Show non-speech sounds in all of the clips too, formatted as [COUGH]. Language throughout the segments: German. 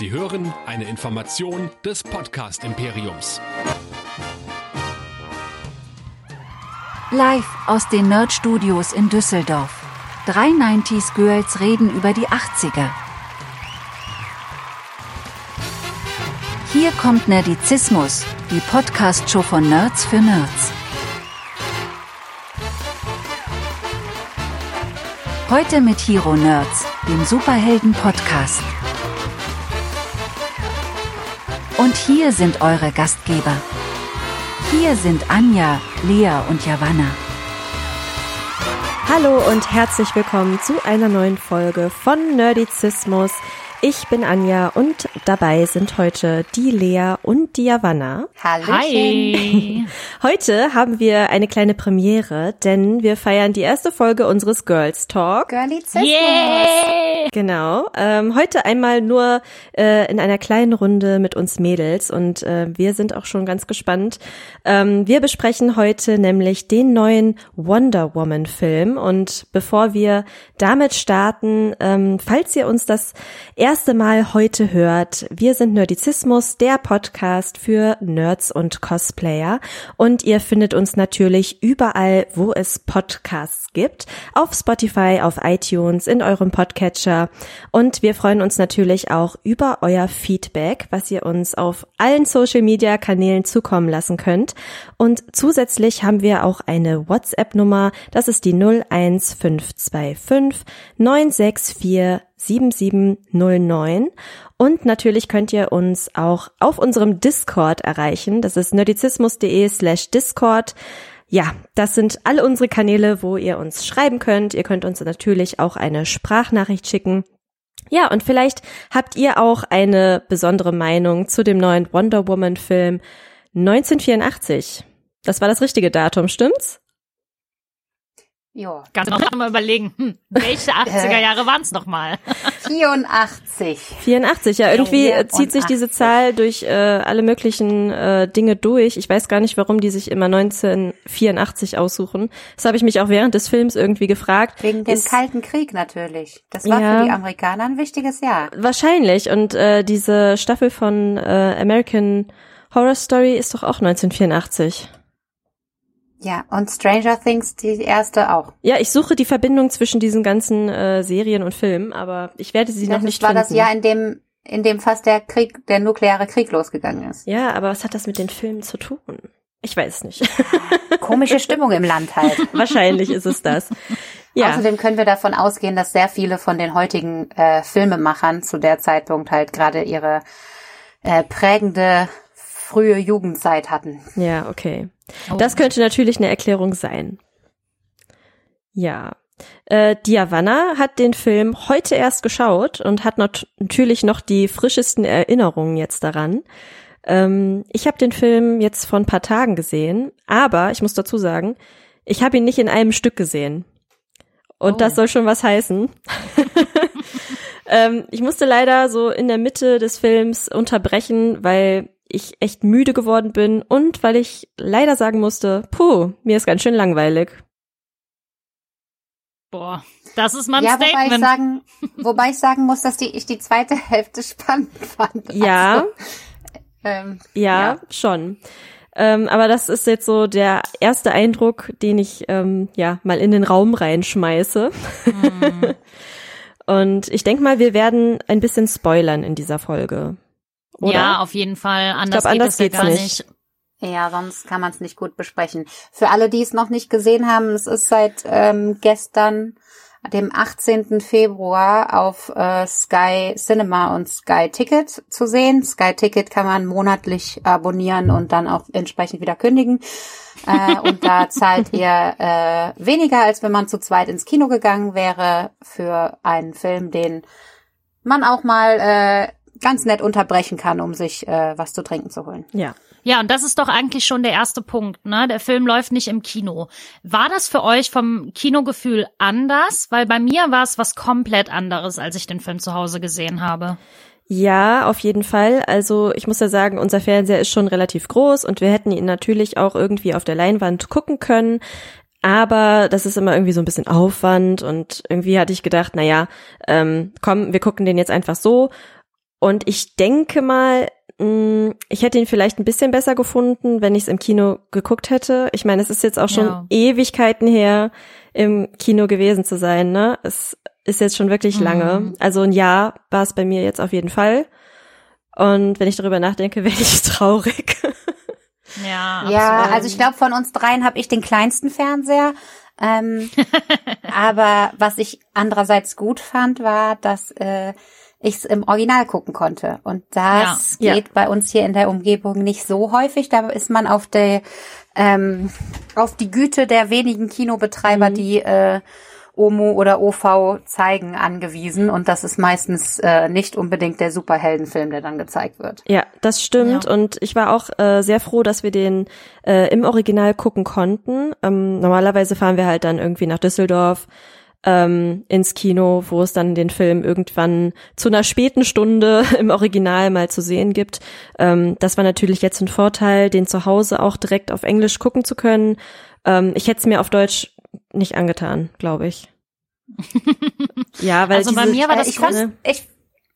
Sie hören eine Information des Podcast Imperiums. Live aus den Nerd Studios in Düsseldorf. Drei 90s Girls reden über die 80er. Hier kommt Nerdizismus, die Podcast-Show von Nerds für Nerds. Heute mit Hero Nerds, dem Superhelden-Podcast. Und hier sind eure Gastgeber. Hier sind Anja, Lea und Javanna. Hallo und herzlich willkommen zu einer neuen Folge von Nerdizismus. Ich bin Anja und dabei sind heute die Lea und die Javanna. Hallo. Hi. [LAUGHS] Heute haben wir eine kleine Premiere, denn wir feiern die erste Folge unseres Girls Talk. Girlizismus. Yeah. Genau. Ähm, heute einmal nur äh, in einer kleinen Runde mit uns Mädels und äh, wir sind auch schon ganz gespannt. Ähm, wir besprechen heute nämlich den neuen Wonder Woman Film und bevor wir damit starten, ähm, falls ihr uns das erste Mal heute hört, wir sind Nerdizismus, der Podcast für Nerds und Cosplayer. Und ihr findet uns natürlich überall, wo es Podcasts gibt, auf Spotify, auf iTunes, in eurem Podcatcher. Und wir freuen uns natürlich auch über euer Feedback, was ihr uns auf allen Social Media Kanälen zukommen lassen könnt. Und zusätzlich haben wir auch eine WhatsApp Nummer, das ist die 01525 964 7709 und natürlich könnt ihr uns auch auf unserem Discord erreichen. Das ist nerdizismus.de slash Discord. Ja, das sind alle unsere Kanäle, wo ihr uns schreiben könnt. Ihr könnt uns natürlich auch eine Sprachnachricht schicken. Ja, und vielleicht habt ihr auch eine besondere Meinung zu dem neuen Wonder Woman Film 1984. Das war das richtige Datum, stimmt's? Jo. Ganz genau, mal überlegen, hm, welche [LAUGHS] 80er Jahre waren es nochmal? 84. 84, ja, irgendwie äh, zieht sich 84. diese Zahl durch äh, alle möglichen äh, Dinge durch. Ich weiß gar nicht, warum die sich immer 1984 aussuchen. Das habe ich mich auch während des Films irgendwie gefragt. Wegen dem Ist- Kalten Krieg natürlich. Das war Ja. für die Amerikaner ein wichtiges Jahr. Wahrscheinlich. Und äh, diese Staffel von äh, American Horror Story ist doch auch 1984. Ja, und Stranger Things, die erste auch. Ja, ich suche die Verbindung zwischen diesen ganzen äh, Serien und Filmen, aber ich werde sie noch das nicht war finden. das Jahr, in dem, in dem fast der Krieg, der nukleare Krieg losgegangen ist. ja, aber was hat das mit den Filmen zu tun? Ich weiß es nicht. [LAUGHS] Komische Stimmung im Land halt. [LAUGHS] Wahrscheinlich ist es das. Ja. Außerdem können wir davon ausgehen, dass sehr viele von den heutigen äh, Filmemachern zu der Zeitpunkt halt gerade ihre äh, prägende frühe Jugendzeit hatten. Ja, okay. Das könnte natürlich eine Erklärung sein. Ja. Äh, Diavanna hat den Film heute erst geschaut und hat not natürlich noch die frischesten Erinnerungen jetzt daran. Ähm, ich habe den Film jetzt vor ein paar Tagen gesehen, aber ich muss dazu sagen, ich habe ihn nicht in einem Stück gesehen. Und Oh. das soll schon was heißen. [LAUGHS] [LAUGHS] ähm, ich musste leider so in der Mitte des Films unterbrechen, weil ich echt müde geworden bin und weil ich leider sagen musste, puh, mir ist ganz schön langweilig. Boah, das ist mal ein ja, wobei ich Statement. sagen, wobei ich sagen muss, dass die, ich die zweite [LAUGHS] Hälfte spannend fand. Ja, Also, ähm, ja, ja. schon. Ähm, aber das ist jetzt so der erste Eindruck, den ich ähm, ja mal in den Raum reinschmeiße. Hm. [LAUGHS] und ich denke mal, wir werden ein bisschen spoilern in dieser Folge. Oder? Ja, auf jeden Fall. Anders glaub, geht anders es ja gar nicht. nicht. Ja, sonst kann man es nicht gut besprechen. Für alle, die es noch nicht gesehen haben, es ist seit ähm, gestern, dem 18. Februar, auf äh, Sky Cinema und Sky Ticket zu sehen. Sky Ticket kann man monatlich abonnieren und dann auch entsprechend wieder kündigen. äh, [LAUGHS] und da zahlt ihr äh, weniger, als wenn man zu zweit ins Kino gegangen wäre für einen Film, den man auch mal äh, ganz nett unterbrechen kann, um sich äh, was zu trinken zu holen. Ja. Ja, und das ist doch eigentlich schon der erste Punkt, ne? Der Film läuft nicht im Kino. War das für euch vom Kinogefühl anders? Weil bei mir war es was komplett anderes, als ich den Film zu Hause gesehen habe. Ja, auf jeden Fall. Also ich muss ja sagen, unser Fernseher ist schon relativ groß und wir hätten ihn natürlich auch irgendwie auf der Leinwand gucken können. Aber das ist immer irgendwie so ein bisschen Aufwand und irgendwie hatte ich gedacht, na ja, ähm, komm, wir gucken den jetzt einfach so. Und ich denke mal, mh, ich hätte ihn vielleicht ein bisschen besser gefunden, wenn ich es im Kino geguckt hätte. Ich meine, es ist jetzt auch schon Ja. Ewigkeiten her, im Kino gewesen zu sein, ne? Es ist jetzt schon wirklich Mhm. lange. Also ein Jahr war es bei mir jetzt auf jeden Fall. Und wenn ich darüber nachdenke, [LAUGHS] werde ich traurig. Ja, Ja, also ich glaube, von uns dreien habe ich den kleinsten Fernseher. Ähm, [LAUGHS] aber was ich andererseits gut fand, war, dass äh, ich es im Original gucken konnte. Und das Ja. geht bei uns hier in der Umgebung nicht so häufig. Da ist man auf der ähm, auf die Güte der wenigen Kinobetreiber, Mhm. die äh, OMO oder OV zeigen, angewiesen. Und das ist meistens äh, nicht unbedingt der Superheldenfilm, der dann gezeigt wird. Ja, das stimmt. Ja. Und ich war auch äh, sehr froh, dass wir den äh, im Original gucken konnten. Ähm, normalerweise fahren wir halt dann irgendwie nach Düsseldorf ähm, ins Kino, wo es dann den Film irgendwann zu einer späten Stunde [LAUGHS] im Original mal zu sehen gibt. Ähm, das war natürlich jetzt ein Vorteil, den zu Hause auch direkt auf Englisch gucken zu können. Ähm, ich hätte es mir auf Deutsch nicht angetan, glaube ich. [LAUGHS] ja, weil Also bei diese, mir war das Äh, ich fand's, ne? ich,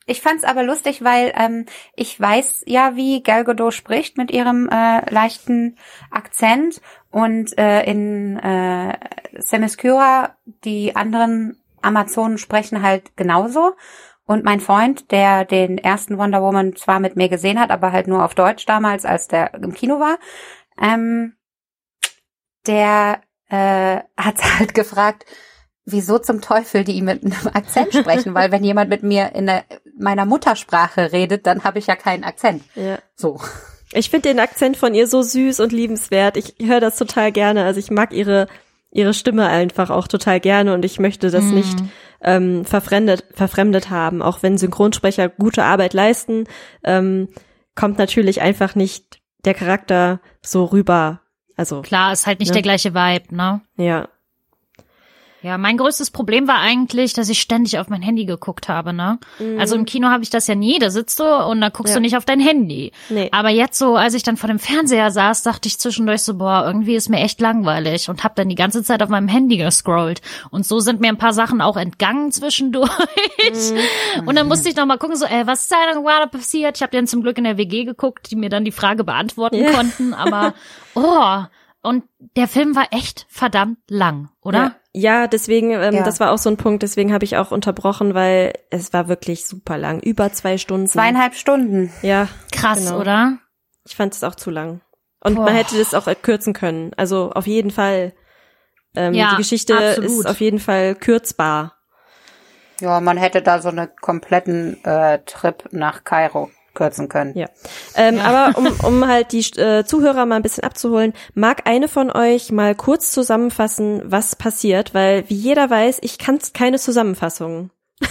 ich fand's aber lustig, weil ähm, ich weiß ja, wie Gal Gadot spricht mit ihrem äh, leichten Akzent und äh, in äh, Themyscira die anderen Amazonen sprechen halt genauso. Und mein Freund, der den ersten Wonder Woman zwar mit mir gesehen hat, aber halt nur auf Deutsch damals, als der im Kino war, ähm, der äh, hat [LAUGHS] halt gefragt, wieso zum Teufel die mit einem Akzent sprechen, weil wenn jemand mit mir in der, meiner Muttersprache redet, dann habe ich ja keinen Akzent. ja. So. Ich finde den Akzent von ihr so süß und liebenswert. Ich höre das total gerne. Also ich mag ihre ihre Stimme einfach auch total gerne und ich möchte das Mhm. nicht ähm, verfremdet verfremdet haben. Auch wenn Synchronsprecher gute Arbeit leisten, ähm, kommt natürlich einfach nicht der Charakter so rüber. Also Klar, ist halt nicht Ne? der gleiche Vibe, ne? ja, Ja, mein größtes Problem war eigentlich, dass ich ständig auf mein Handy geguckt habe, ne? Also im Kino habe ich das ja nie, da sitzt du und da guckst Ja. du nicht auf dein Handy. Nee. Aber jetzt so, als ich dann vor dem Fernseher saß, dachte ich zwischendurch so, boah, irgendwie ist mir echt langweilig und habe dann die ganze Zeit auf meinem Handy gescrollt. Und so sind mir ein paar Sachen auch entgangen zwischendurch. [LAUGHS] Und dann musste ich noch mal gucken, so, ey, was ist da denn gerade passiert? Ich habe dann zum Glück in der WG geguckt, die mir dann die Frage beantworten Ja. konnten. Aber, [LAUGHS] oh, und der Film war echt verdammt lang, oder? Ja, ja deswegen, ähm, Ja. das war auch so ein Punkt, deswegen habe ich auch unterbrochen, weil es war wirklich super lang. Über zwei Stunden. Zweieinhalb Stunden. Ja, Krass, Genau. oder? ich fand es auch zu lang. Und Boah. man hätte das auch kürzen können. Also auf jeden Fall. Ähm, Ja, die Geschichte absolut. ist auf jeden Fall kürzbar. Ja, man hätte da so einen kompletten äh, Trip nach Kairo kürzen können. Ja. Ähm, Aber um, [LAUGHS] um halt die äh, Zuhörer mal ein bisschen abzuholen, mag eine von euch mal kurz zusammenfassen, was passiert, weil wie jeder weiß, ich kann keine Zusammenfassung. [LAUGHS]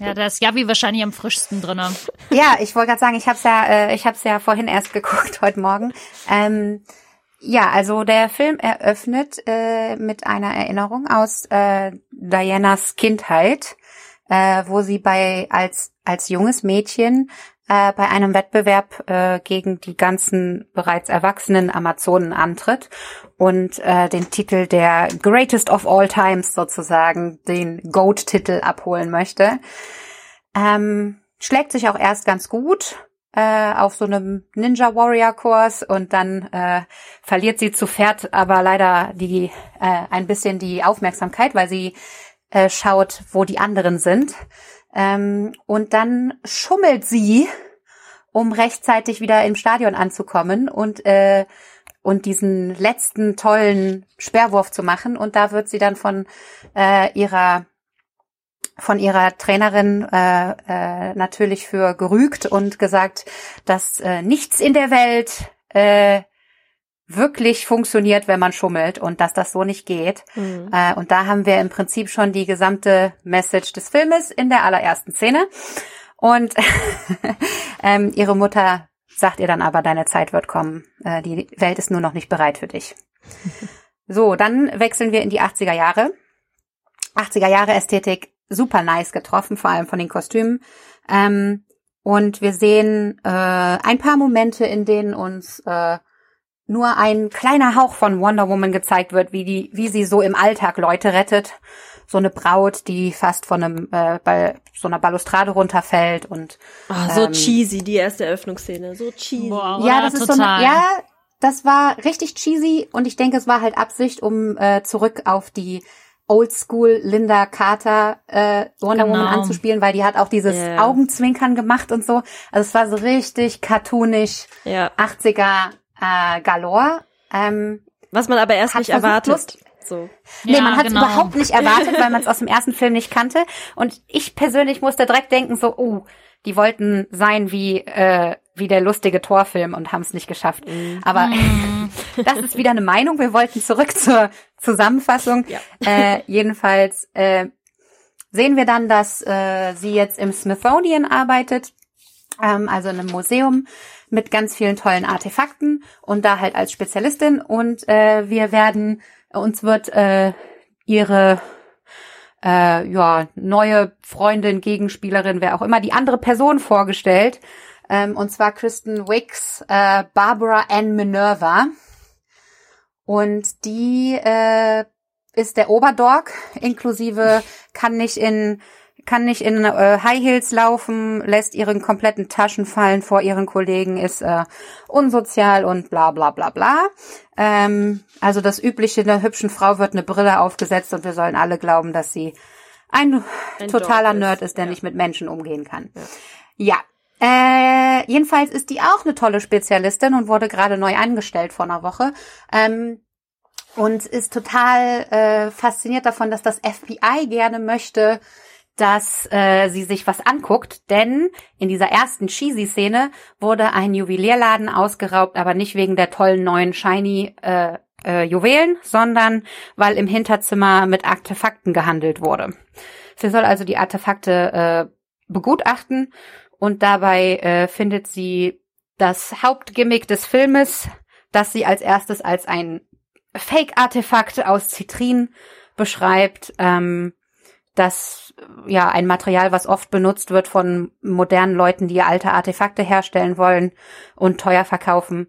Ja, da ist Javi wahrscheinlich am frischsten drinne. Ja, ich wollte gerade sagen, ich habe es ja, äh, ich habe ja vorhin erst geguckt [LAUGHS] heute Morgen. Ähm, ja, also der Film eröffnet äh, mit einer Erinnerung aus äh, Dianas Kindheit, äh, wo sie bei als als junges Mädchen äh, bei einem Wettbewerb äh, gegen die ganzen bereits erwachsenen Amazonen antritt und äh, den Titel der Greatest of All Times sozusagen, den Goat-Titel abholen möchte. Ähm, schlägt sich auch erst ganz gut äh, auf so einem Ninja Warrior Kurs und dann äh, verliert sie zu Pferd aber leider die äh, ein bisschen die Aufmerksamkeit, weil sie äh, schaut, wo die anderen sind. Ähm, und dann schummelt sie, um rechtzeitig wieder im Stadion anzukommen und äh, und diesen letzten tollen Sperrwurf zu machen. Und da wird sie dann von äh, ihrer von ihrer Trainerin äh, äh, natürlich für gerügt und gesagt, dass äh, nichts in der Welt äh, wirklich funktioniert, wenn man schummelt und dass das so nicht geht. Mhm. Äh, und da haben wir im Prinzip schon die gesamte Message des Filmes in der allerersten Szene. Und [LAUGHS] ähm, ihre Mutter sagt ihr dann aber, deine Zeit wird kommen. Äh, die Welt ist nur noch nicht bereit für dich. So, dann wechseln wir in die 80er Jahre. 80er Jahre Ästhetik, super nice getroffen, vor allem von den Kostümen. Ähm, und wir sehen äh, ein paar Momente, in denen uns äh, nur ein kleiner Hauch von Wonder Woman gezeigt wird, wie die, wie sie so im Alltag Leute rettet. so eine Braut, die fast von einem äh, bei so einer Balustrade runterfällt und Oh, so ähm, cheesy, die erste Eröffnungsszene. So cheesy. Boah, ja, das ist Total. so eine, ja, das war richtig cheesy und ich denke, es war halt Absicht, um äh, zurück auf die Oldschool Linda Carter äh, Wonder Woman Genau. anzuspielen, weil die hat auch dieses Ja. Augenzwinkern gemacht und so. Also es war so richtig cartoonisch, Ja. 80er äh, Galore. Ähm, Was man aber erst nicht erwartet. Lust- So. Nee, Ja, man hat es genau. überhaupt nicht erwartet, weil [LAUGHS] man es aus dem ersten Film nicht kannte. Und ich persönlich musste direkt denken, so, oh, die wollten sein wie, äh, wie der lustige Torfilm und haben es nicht geschafft. Aber [LAUGHS] das ist wieder eine Meinung. Wir wollten zurück zur Zusammenfassung. Ja. Äh, jedenfalls äh, sehen wir dann, dass äh, sie jetzt im Smithsonian arbeitet, ähm, also in einem Museum mit ganz vielen tollen Artefakten und da halt als Spezialistin. Und äh, wir werden, uns wird äh, ihre äh, ja, neue Freundin, Gegenspielerin, wer auch immer, die andere Person vorgestellt. Ähm, und zwar Kristen Wicks, äh, Barbara Ann Minerva. Und die äh, ist der Oberdog, inklusive kann nicht in kann nicht in äh, High Heels laufen, lässt ihren kompletten Taschen fallen vor ihren Kollegen, ist äh, unsozial und bla bla bla bla. Ähm, also das Übliche, der hübschen Frau wird eine Brille aufgesetzt und wir sollen alle glauben, dass sie ein, Ein totaler ist, Nerd ist, der ja. nicht mit Menschen umgehen kann. Ja. Äh, jedenfalls ist die auch eine tolle Spezialistin und wurde gerade neu angestellt vor einer Woche. Ähm, und ist total äh, fasziniert davon, dass das FBI gerne möchte, dass äh, sie sich was anguckt, denn in dieser ersten Cheesy-Szene wurde ein Juwelierladen ausgeraubt, aber nicht wegen der tollen neuen shiny äh, äh, Juwelen, sondern weil im Hinterzimmer mit Artefakten gehandelt wurde. Sie soll also die Artefakte äh, begutachten und dabei äh, findet sie das Hauptgimmick des Filmes, das sie als erstes als ein Fake-Artefakt aus Zitrin beschreibt. Ähm, das ja ein Material, was oft benutzt wird von modernen Leuten, die alte Artefakte herstellen wollen und teuer verkaufen.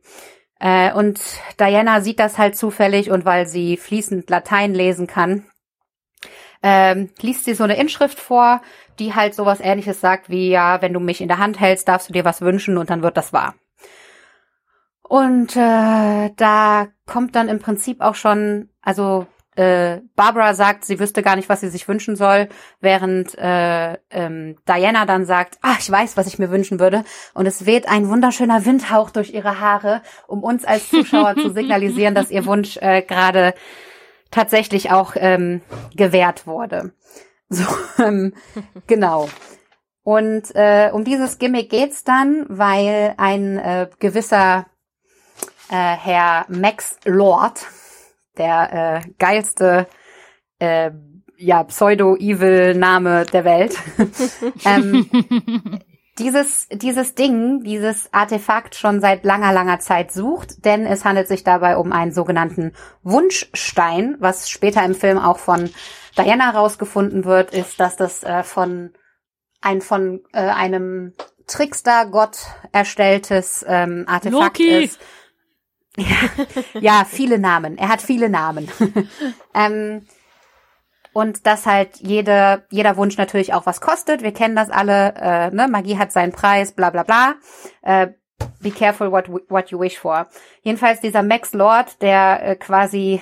Äh, und Diana sieht das halt zufällig und weil sie fließend Latein lesen kann, ähm, liest sie so eine Inschrift vor, die halt sowas ähnliches sagt wie, ja, wenn du mich in der Hand hältst, darfst du dir was wünschen und dann wird das wahr. Und äh, da kommt dann im Prinzip auch schon, also äh, Barbara sagt, sie wüsste gar nicht, was sie sich wünschen soll, während äh, ähm, Diana dann sagt, ah, ich weiß, was ich mir wünschen würde. Und es weht ein wunderschöner Windhauch durch ihre Haare, um uns als Zuschauer zu signalisieren, dass ihr Wunsch äh, gerade tatsächlich auch ähm, gewährt wurde. So, [LAUGHS] ähm, genau. Und äh, um dieses Gimmick geht's dann, weil ein äh, gewisser äh, Herr Max Lord, der äh, geilste äh, ja, Pseudo-Evil-Name der Welt, [LAUGHS] ähm, dieses, dieses Ding, dieses Artefakt schon seit langer, langer Zeit sucht, denn es handelt sich dabei um einen sogenannten Wunschstein, was später im Film auch von Diana rausgefunden wird, ist, dass das äh, von ein von äh, einem Trickster-Gott erstelltes ähm, Artefakt Loki. ist. Ja, ja, viele Namen. Er hat viele Namen. [LAUGHS] ähm, und dass halt jede, jeder Wunsch natürlich auch was kostet. Wir kennen das alle. Äh, ne? Magie hat seinen Preis, bla bla bla. Äh, be careful what, what you wish for. Jedenfalls dieser Max Lord, der äh, quasi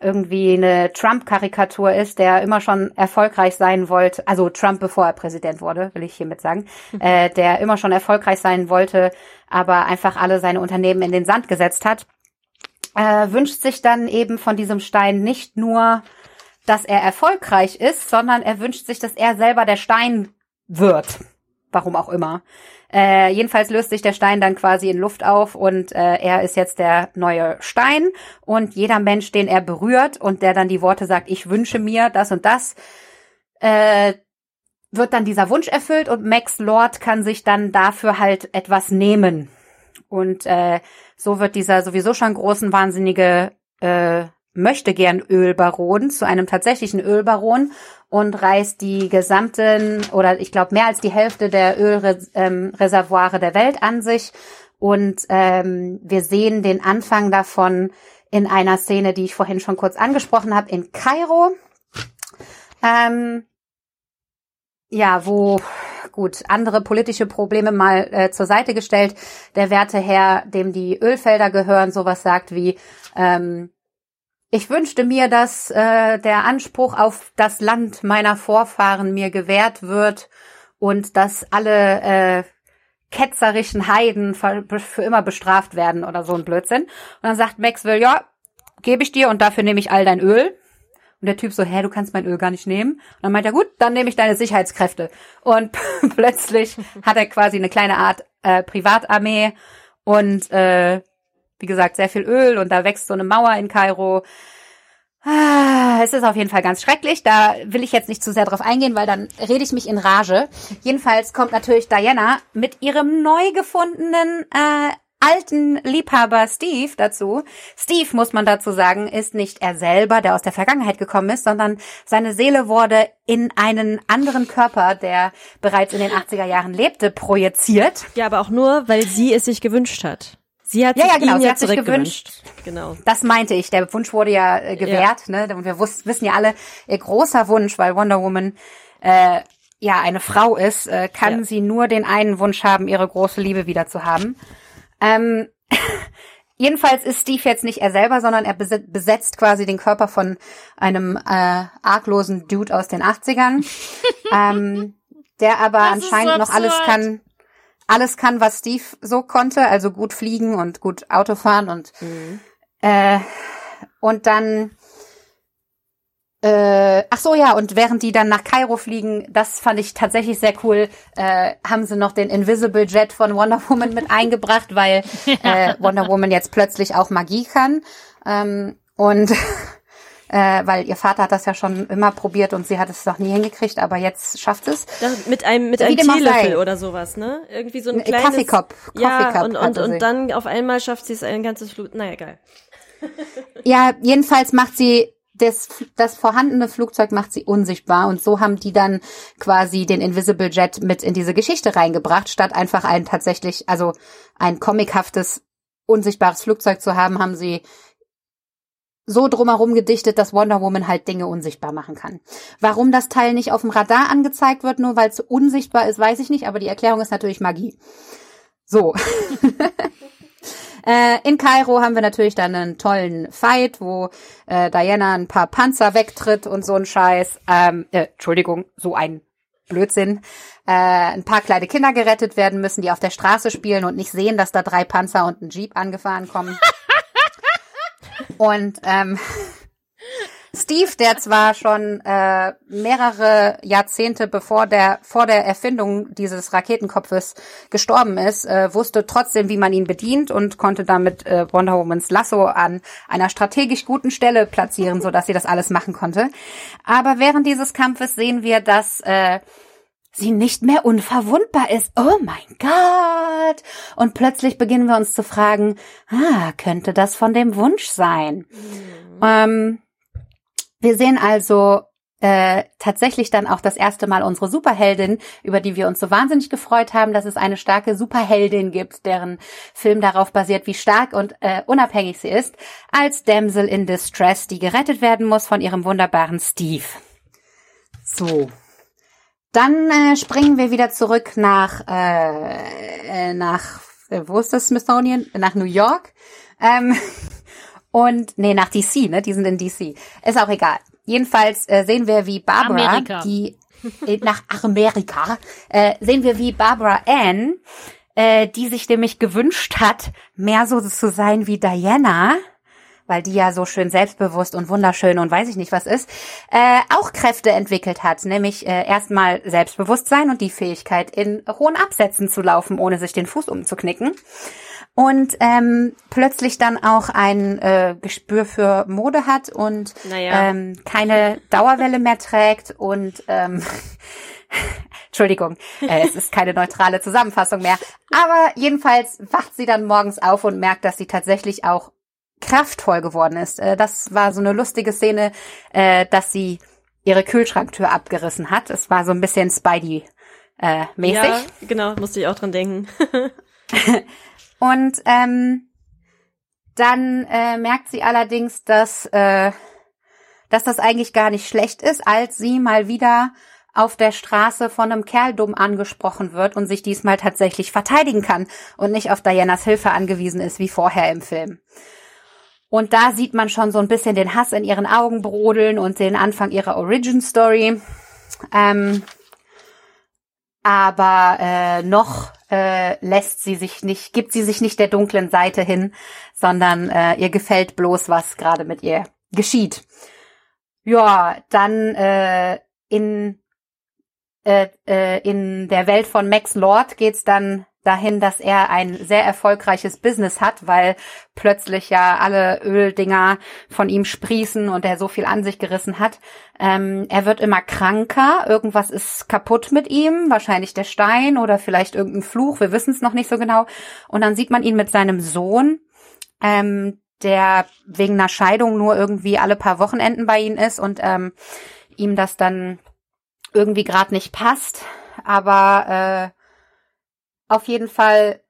irgendwie eine Trump-Karikatur ist, der immer schon erfolgreich sein wollte, also Trump, bevor er Präsident wurde, will ich hiermit sagen, äh, der immer schon erfolgreich sein wollte, aber einfach alle seine Unternehmen in den Sand gesetzt hat, äh, wünscht sich dann eben von diesem Stein nicht nur, dass er erfolgreich ist, sondern er wünscht sich, dass er selber der Stein wird. Warum auch immer. Äh, jedenfalls löst sich der Stein dann quasi in Luft auf und äh, er ist jetzt der neue Stein und jeder Mensch, den er berührt und der dann die Worte sagt, ich wünsche mir das und das, äh, wird dann dieser Wunsch erfüllt und Max Lord kann sich dann dafür halt etwas nehmen. Und äh, so wird dieser sowieso schon großen wahnsinnige äh, möchte gern Ölbaron zu einem tatsächlichen Ölbaron und reißt die gesamten oder ich glaube mehr als die Hälfte der Ölreservoire der Welt an sich. Und ähm, wir sehen den Anfang davon in einer Szene, die ich vorhin schon kurz angesprochen habe, in Kairo. Ähm, ja, wo gut andere politische Probleme mal äh, zur Seite gestellt. Der werte Herr, dem die Ölfelder gehören, sowas sagt wie ähm, ich wünschte mir, dass äh, der Anspruch auf das Land meiner Vorfahren mir gewährt wird und dass alle äh, ketzerischen Heiden für, immer bestraft werden oder so ein Blödsinn. Und dann sagt Maxwell, ja, gebe ich dir und dafür nehme ich all dein Öl. Und der Typ so, hä, du kannst mein Öl gar nicht nehmen. Und dann meint er, gut, dann nehme ich deine Sicherheitskräfte. Und [LAUGHS] plötzlich hat er quasi eine kleine Art äh, Privatarmee und äh, wie gesagt, sehr viel Öl und da wächst so eine Mauer in Kairo. Ah, es ist auf jeden Fall ganz schrecklich. Da will ich jetzt nicht zu sehr drauf eingehen, weil dann rede ich mich in Rage. Jedenfalls kommt natürlich Diana mit ihrem neu gefundenen äh, alten Liebhaber Steve dazu. Steve, muss man dazu sagen, ist nicht er selber, der aus der Vergangenheit gekommen ist, sondern seine Seele wurde in einen anderen Körper, der bereits in den 80er Jahren lebte, projiziert. Ja, aber auch nur, weil sie es sich gewünscht hat. Sie hat Ja, sich ja, genau, ihn sie ja hat sich gewünscht. Genau. Das meinte ich. Der Wunsch wurde ja äh, gewährt, ne? Und wir wus wissen ja alle, ihr großer Wunsch, weil Wonder Woman äh, ja eine Frau ist, äh, kann Ja. sie nur den einen Wunsch haben, ihre große Liebe wieder zu haben. Ähm, [LAUGHS] jedenfalls ist Steve jetzt nicht er selber, sondern er bese- besetzt quasi den Körper von einem äh, arglosen Dude aus den 80ern, [LAUGHS] ähm, der aber Das ist so anscheinend noch alles kann, alles kann, was Steve so konnte, also gut fliegen und gut Auto fahren und äh, und dann äh, ach so ja und während die dann nach Kairo fliegen, das fand ich tatsächlich sehr cool, äh, haben sie noch den Invisible Jet von Wonder Woman mit eingebracht, weil [LAUGHS] äh, Wonder Woman jetzt plötzlich auch Magie kann. Ähm, und [LAUGHS] äh, weil ihr Vater hat das ja schon immer probiert und sie hat es noch nie hingekriegt, aber jetzt schafft es. Das, mit einem mit Wie einem. Teelöffel oder sowas, ne? Irgendwie so ein Ein kleines Kaffeekopf. Ja, Coffee und und und dann auf einmal schafft sie es ein ganzes Flut. Naja, egal. [LAUGHS] Ja, jedenfalls macht sie das, das vorhandene Flugzeug macht sie unsichtbar und so haben die dann quasi den Invisible Jet mit in diese Geschichte reingebracht, statt einfach ein tatsächlich, also ein comichaftes, unsichtbares Flugzeug zu haben, haben sie so drumherum gedichtet, dass Wonder Woman halt Dinge unsichtbar machen kann. Warum das Teil nicht auf dem Radar angezeigt wird, nur weil es unsichtbar ist, weiß ich nicht, aber die Erklärung ist natürlich Magie. So. [LAUGHS] Äh, in Kairo haben wir natürlich dann einen tollen Fight, wo äh, Diana ein paar Panzer wegtritt und so ein Scheiß. Ähm, äh, Entschuldigung, so ein Blödsinn. Äh, ein paar kleine Kinder gerettet werden müssen, die auf der Straße spielen und nicht sehen, dass da drei Panzer und ein Jeep angefahren kommen. [LAUGHS] und ähm, [LAUGHS] Steve, der zwar schon äh, mehrere Jahrzehnte bevor der vor der Erfindung dieses Raketenkopfes gestorben ist, äh, wusste trotzdem, wie man ihn bedient und konnte damit äh, Wonder Womans Lasso an einer strategisch guten Stelle platzieren, so dass sie das alles machen konnte. Aber während dieses Kampfes sehen wir, dass äh, sie nicht mehr unverwundbar ist. Oh mein Gott! Und plötzlich beginnen wir uns zu fragen, ah, könnte das von dem Wunsch sein? Ähm, wir sehen also äh, tatsächlich dann auch das erste Mal unsere Superheldin, über die wir uns so wahnsinnig gefreut haben, dass es eine starke Superheldin gibt, deren Film darauf basiert, wie stark und äh, unabhängig sie ist, als Damsel in Distress, die gerettet werden muss von ihrem wunderbaren Steve. So. Dann äh, springen wir wieder zurück nach äh, äh, nach äh, wo ist das Smithsonian? Nach New York. Ähm, [LAUGHS] und nee, nach DC, ne? Die sind in DC. Ist auch egal. Jedenfalls äh, sehen wir, wie Barbara, Amerika. die äh, nach Amerika, äh, sehen wir, wie Barbara Ann, äh, die sich nämlich gewünscht hat, mehr so zu sein wie Diana, weil die ja so schön selbstbewusst und wunderschön und weiß ich nicht was ist, äh, auch Kräfte entwickelt hat, nämlich äh, erstmal Selbstbewusstsein und die Fähigkeit, in hohen Absätzen zu laufen, ohne sich den Fuß umzuknicken. Und ähm, plötzlich dann auch ein äh, Gespür für Mode hat und Naja. ähm, keine Dauerwelle mehr trägt und ähm, [LAUGHS] Entschuldigung, äh, es ist keine neutrale Zusammenfassung mehr. Aber jedenfalls wacht sie dann morgens auf und merkt, dass sie tatsächlich auch kraftvoll geworden ist. Äh, das war so eine lustige Szene, äh, dass sie ihre Kühlschranktür abgerissen hat. Es war so ein bisschen Spidey äh. Ja, genau, musste ich auch dran denken. [LAUGHS] Und ähm, dann äh, merkt sie allerdings, dass äh, dass das eigentlich gar nicht schlecht ist, als sie mal wieder auf der Straße von einem Kerl dumm angesprochen wird und sich diesmal tatsächlich verteidigen kann und nicht auf Dianas Hilfe angewiesen ist wie vorher im Film. Und da sieht man schon so ein bisschen den Hass in ihren Augen brodeln und den Anfang ihrer Origin Story. Ähm, aber äh, noch äh, lässt sie sich nicht, gibt sie sich nicht der dunklen Seite hin, sondern äh, ihr gefällt bloß, was gerade mit ihr geschieht. Ja, dann äh, in äh, äh, in der Welt von Max Lord geht's dann dahin, dass er ein sehr erfolgreiches Business hat, weil plötzlich ja alle Öldinger von ihm sprießen und er so viel an sich gerissen hat. Ähm, er wird immer kranker, irgendwas ist kaputt mit ihm, wahrscheinlich der Stein oder vielleicht irgendein Fluch, wir wissen es noch nicht so genau. Und dann sieht man ihn mit seinem Sohn, ähm, der wegen einer Scheidung nur irgendwie alle paar Wochenenden bei ihm ist und ähm, ihm das dann irgendwie gerade nicht passt. Aber äh, auf jeden Fall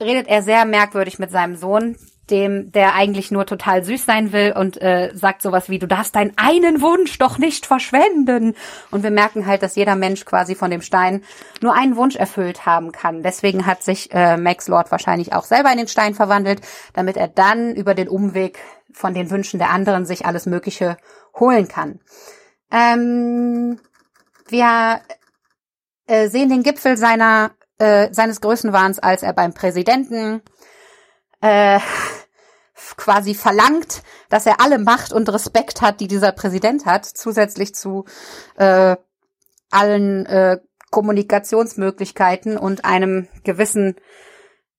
redet er sehr merkwürdig mit seinem Sohn, dem der eigentlich nur total süß sein will und äh, sagt sowas wie du darfst deinen einen Wunsch doch nicht verschwenden und wir merken halt, dass jeder Mensch quasi von dem Stein nur einen Wunsch erfüllt haben kann. Deswegen hat sich äh, Max Lord wahrscheinlich auch selber in den Stein verwandelt, damit er dann über den Umweg von den Wünschen der anderen sich alles Mögliche holen kann. Ähm, wir äh, sehen den Gipfel seiner äh, seines Größenwahns, als er beim Präsidenten äh, quasi verlangt, dass er alle Macht und Respekt hat, die dieser Präsident hat, zusätzlich zu äh, allen äh, Kommunikationsmöglichkeiten und einem gewissen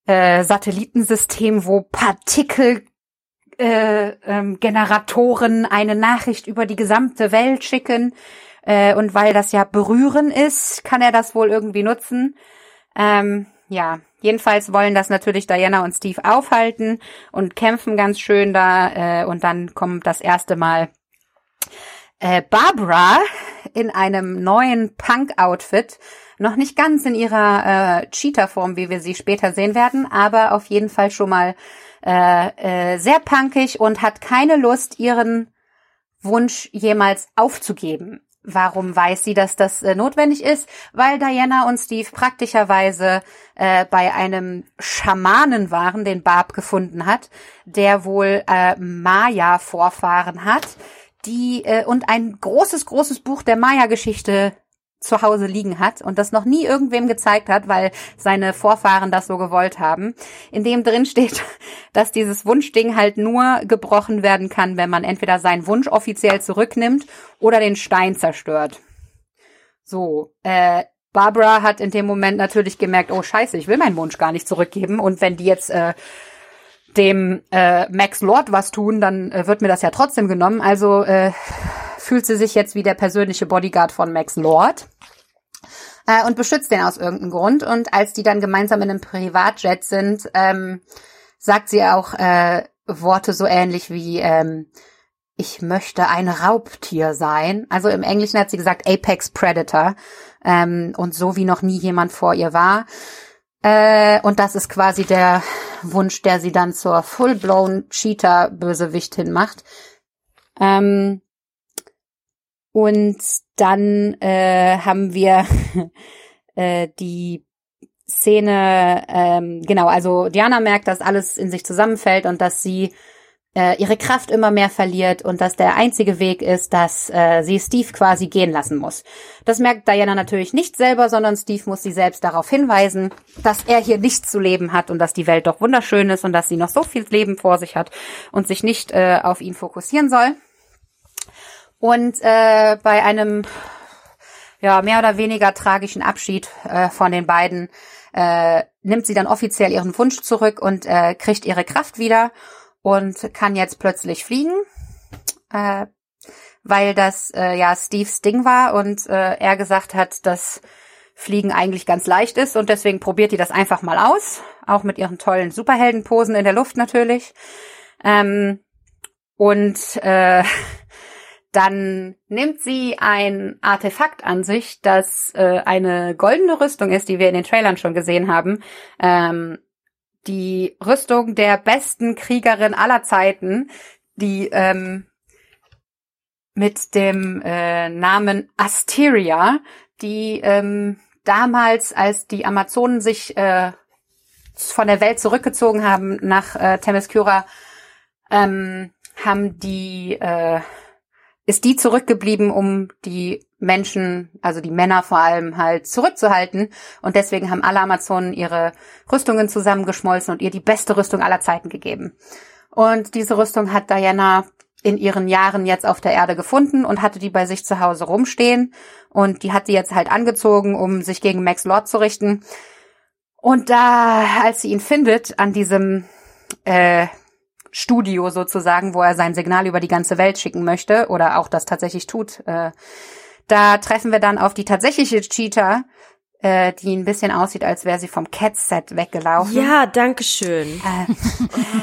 äh, Satellitensystem, wo Partikel äh, ähm, Generatoren eine Nachricht über die gesamte Welt schicken, äh, und weil das ja berühren ist, kann er das wohl irgendwie nutzen. Ähm, ja, jedenfalls wollen das natürlich Diana und Steve aufhalten und kämpfen ganz schön da. Äh, und dann kommt das erste Mal äh, Barbara in einem neuen Punk-Outfit. Noch nicht ganz in ihrer äh, Cheater-Form, wie wir sie später sehen werden, aber auf jeden Fall schon mal äh, äh, sehr punkig und hat keine Lust, ihren Wunsch jemals aufzugeben. Warum weiß sie, dass das äh, notwendig ist? Weil Diana und Steve praktischerweise äh, bei einem Schamanen waren, den Barb gefunden hat, der wohl äh, Maya-Vorfahren hat, die äh, und ein großes, großes Buch der Maya-Geschichte zu Hause liegen hat und das noch nie irgendwem gezeigt hat, weil seine Vorfahren das so gewollt haben, in dem drin steht, [LAUGHS] dass dieses Wunschding halt nur gebrochen werden kann, wenn man entweder seinen Wunsch offiziell zurücknimmt oder den Stein zerstört. So, äh, Barbara hat in dem Moment natürlich gemerkt, oh scheiße, ich will meinen Wunsch gar nicht zurückgeben und wenn die jetzt äh, dem äh, Max Lord was tun, dann äh, wird mir das ja trotzdem genommen. Also äh, fühlt sie sich jetzt wie der persönliche Bodyguard von Max Lord äh, und beschützt den aus irgendeinem Grund. Und als die dann gemeinsam in einem Privatjet sind, ähm, sagt sie auch äh, Worte so ähnlich wie ähm, ich möchte ein Raubtier sein. Also im Englischen hat sie gesagt Apex Predator. Ähm, und so wie noch nie jemand vor ihr war. Äh, und das ist quasi der Wunsch, der sie dann zur full-blown Cheater-Bösewichtin macht. Ähm, und dann äh, haben wir [LAUGHS] äh, die Szene, ähm, genau, also Diana merkt, dass alles in sich zusammenfällt und dass sie äh, ihre Kraft immer mehr verliert und dass der einzige Weg ist, dass äh, sie Steve quasi gehen lassen muss. Das merkt Diana natürlich nicht selber, sondern Steve muss sie selbst darauf hinweisen, dass er hier nichts zu leben hat und dass die Welt doch wunderschön ist und dass sie noch so viel Leben vor sich hat und sich nicht äh, auf ihn fokussieren soll. Und äh, bei einem ja mehr oder weniger tragischen Abschied äh, von den beiden äh, nimmt sie dann offiziell ihren Wunsch zurück und äh, kriegt ihre Kraft wieder und kann jetzt plötzlich fliegen, äh, weil das äh, ja Steves Ding war und äh, er gesagt hat, dass Fliegen eigentlich ganz leicht ist und deswegen probiert die das einfach mal aus, auch mit ihren tollen Superheldenposen in der Luft natürlich. Ähm, und äh, dann nimmt sie ein Artefakt an sich, das äh, eine goldene Rüstung ist, die wir in den Trailern schon gesehen haben. Ähm, die Rüstung der besten Kriegerin aller Zeiten, die ähm, mit dem äh, Namen Asteria, die ähm, damals, als die Amazonen sich äh, von der Welt zurückgezogen haben nach äh, Themyscira, ähm, haben die äh, ist die zurückgeblieben, um die Menschen, also die Männer vor allem halt zurückzuhalten. Und deswegen haben alle Amazonen ihre Rüstungen zusammengeschmolzen und ihr die beste Rüstung aller Zeiten gegeben. Und diese Rüstung hat Diana in ihren Jahren jetzt auf der Erde gefunden und hatte die bei sich zu Hause rumstehen. Und die hat sie jetzt halt angezogen, um sich gegen Max Lord zu richten. Und da, als sie ihn findet, an diesem äh, Studio sozusagen, wo er sein Signal über die ganze Welt schicken möchte oder auch das tatsächlich tut, äh, da treffen wir dann auf die tatsächliche Cheetah, äh, die ein bisschen aussieht, als wäre sie vom Cat-Set weggelaufen. Ja, danke schön. Äh,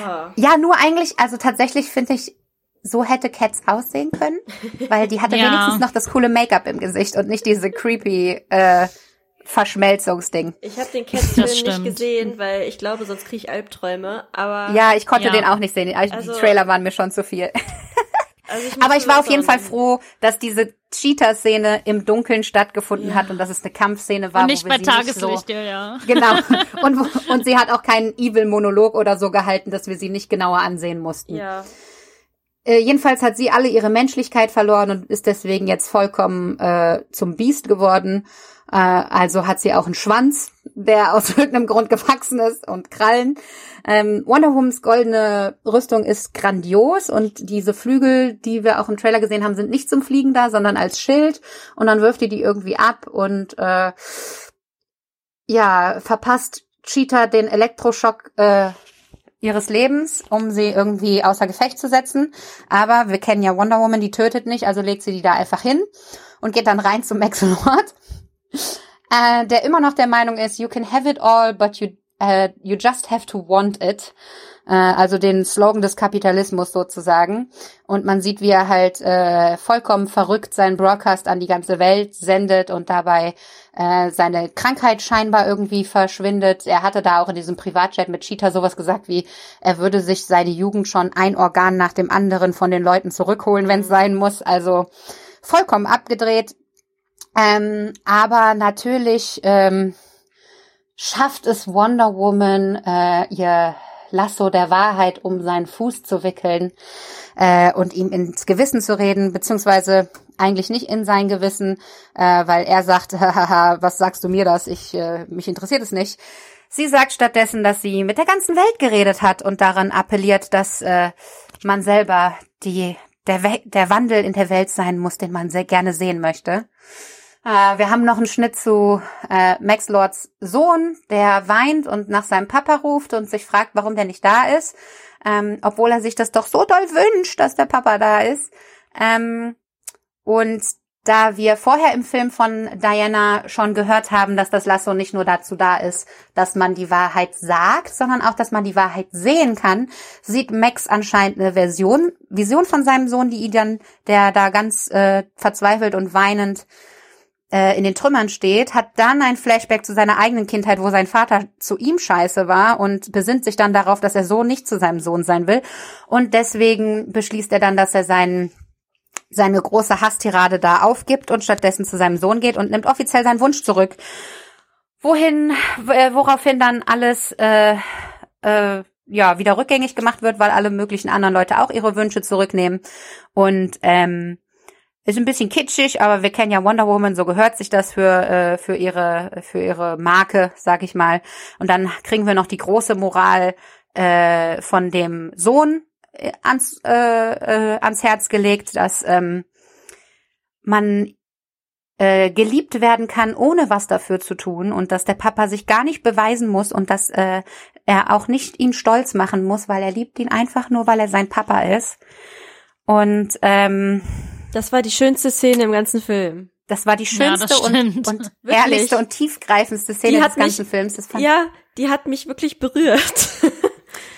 Oh. ja, nur eigentlich, also tatsächlich finde ich, so hätte Cats aussehen können, weil die hatte [LAUGHS] Ja. wenigstens noch das coole Make-up im Gesicht und nicht diese creepy äh, Verschmelzungsding. Ich habe den Cat-Film nicht gesehen, weil ich glaube, sonst kriege ich Albträume. Aber Ja, ich konnte Ja. den auch nicht sehen. Die Also- Trailer waren mir schon zu viel. also ich [LAUGHS] Aber ich war auf jeden Fall froh, dass diese Cheetah-Szene im Dunkeln stattgefunden Ja. hat und dass es eine Kampfszene war, Und nicht bei Tageslicht, nicht so ja, ja. Genau. [LAUGHS] Und, und sie hat auch keinen Evil-Monolog oder so gehalten, dass wir sie nicht genauer ansehen mussten. Ja. Äh, jedenfalls hat sie alle ihre Menschlichkeit verloren und ist deswegen jetzt vollkommen äh, zum Biest geworden. Äh, also hat sie auch einen Schwanz, der aus [LAUGHS] irgendeinem Grund gewachsen ist und Krallen. Ähm, Wonder Womans goldene Rüstung ist grandios und diese Flügel, die wir auch im Trailer gesehen haben, sind nicht zum Fliegen da, sondern als Schild. Und dann wirft die die irgendwie ab und äh, ja verpasst Cheetah den Elektroschock äh, ihres Lebens, um sie irgendwie außer Gefecht zu setzen. Aber wir kennen ja Wonder Woman, die tötet nicht, also legt sie die da einfach hin und geht dann rein zu Max Lord, äh, der immer noch der Meinung ist, you can have it all, but you, äh, you just have to want it. Äh, also den Slogan des Kapitalismus sozusagen. Und man sieht, wie er halt äh, vollkommen verrückt seinen Broadcast an die ganze Welt sendet und dabei äh, seine Krankheit scheinbar irgendwie verschwindet. Er hatte da auch in diesem Privatchat mit Cheetah sowas gesagt wie, er würde sich seine Jugend schon ein Organ nach dem anderen von den Leuten zurückholen, wenn es sein muss. Also vollkommen abgedreht. Ähm, aber natürlich ähm, schafft es Wonder Woman, äh, ihr Lasso der Wahrheit um seinen Fuß zu wickeln äh, und ihm ins Gewissen zu reden, beziehungsweise eigentlich nicht in sein Gewissen, äh, weil er sagt, [LAUGHS] was sagst du mir das? Ich, äh, mich interessiert es nicht. Sie sagt stattdessen, dass sie mit der ganzen Welt geredet hat und daran appelliert, dass äh, man selber die der, We der Wandel in der Welt sein muss, den man sehr gerne sehen möchte. Äh, wir haben noch einen Schnitt zu äh, Max Lords Sohn, der weint und nach seinem Papa ruft und sich fragt, warum der nicht da ist, ähm, obwohl er sich das doch so doll wünscht, dass der Papa da ist. Ähm, und da wir vorher im Film von Diana schon gehört haben, dass das Lasso nicht nur dazu da ist, dass man die Wahrheit sagt, sondern auch, dass man die Wahrheit sehen kann, sieht Max anscheinend eine Version, Vision von seinem Sohn, die ihn dann, der da ganz äh, verzweifelt und weinend äh, in den Trümmern steht, hat dann ein Flashback zu seiner eigenen Kindheit, wo sein Vater zu ihm scheiße war und besinnt sich dann darauf, dass er so nicht zu seinem Sohn sein will. Und deswegen beschließt er dann, dass er seinen seine große Hasstirade da aufgibt und stattdessen zu seinem Sohn geht und nimmt offiziell seinen Wunsch zurück. Wohin, äh, woraufhin dann alles äh, äh, ja wieder rückgängig gemacht wird, weil alle möglichen anderen Leute auch ihre Wünsche zurücknehmen. Und ähm, ist ein bisschen kitschig, aber wir kennen ja Wonder Woman, so gehört sich das für äh, für ihre für ihre Marke, sag ich mal. Und dann kriegen wir noch die große Moral äh, von dem Sohn ans äh, äh, ans Herz gelegt, dass ähm, man äh, geliebt werden kann, ohne was dafür zu tun und dass der Papa sich gar nicht beweisen muss und dass äh, er auch nicht ihn stolz machen muss, weil er liebt ihn einfach nur, weil er sein Papa ist. Und ähm, Das war die schönste Szene im ganzen Film. das war die Ja, schönste und, stimmt. und [LAUGHS] Wirklich. ehrlichste und tiefgreifendste Szene Die des hat mich- ganzen Films. Das fand Ja, die hat mich wirklich berührt. [LAUGHS]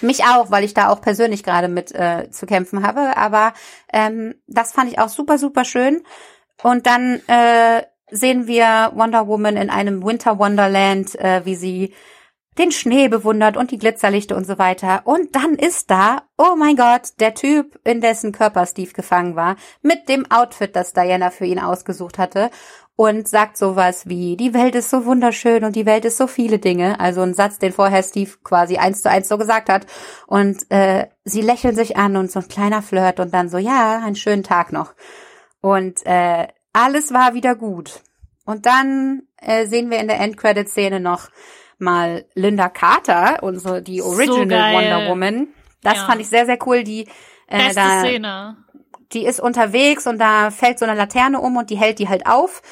Mich auch, weil ich da auch persönlich gerade mit äh, zu kämpfen habe. Aber ähm, das fand ich auch super, super schön. Und dann äh, sehen wir Wonder Woman in einem Winter Wonderland, äh, wie sie den Schnee bewundert und die Glitzerlichte und so weiter. Und dann ist da, oh mein Gott, der Typ, in dessen Körper Steve gefangen war, mit dem Outfit, das Diana für ihn ausgesucht hatte und sagt sowas wie, die Welt ist so wunderschön und die Welt ist so viele Dinge. Also ein Satz, den vorher Steve quasi eins zu eins so gesagt hat. Und äh, sie lächeln sich an und so ein kleiner Flirt und dann so, ja, einen schönen Tag noch. Und äh, alles war wieder gut. Und dann äh, sehen wir in der Endcredit-Szene noch mal Linda Carter, unsere die Original geil. Wonder Woman. Das Ja. fand ich sehr sehr cool. Die äh, Beste da, Szene. die ist unterwegs und da fällt so eine Laterne um und die hält die halt auf.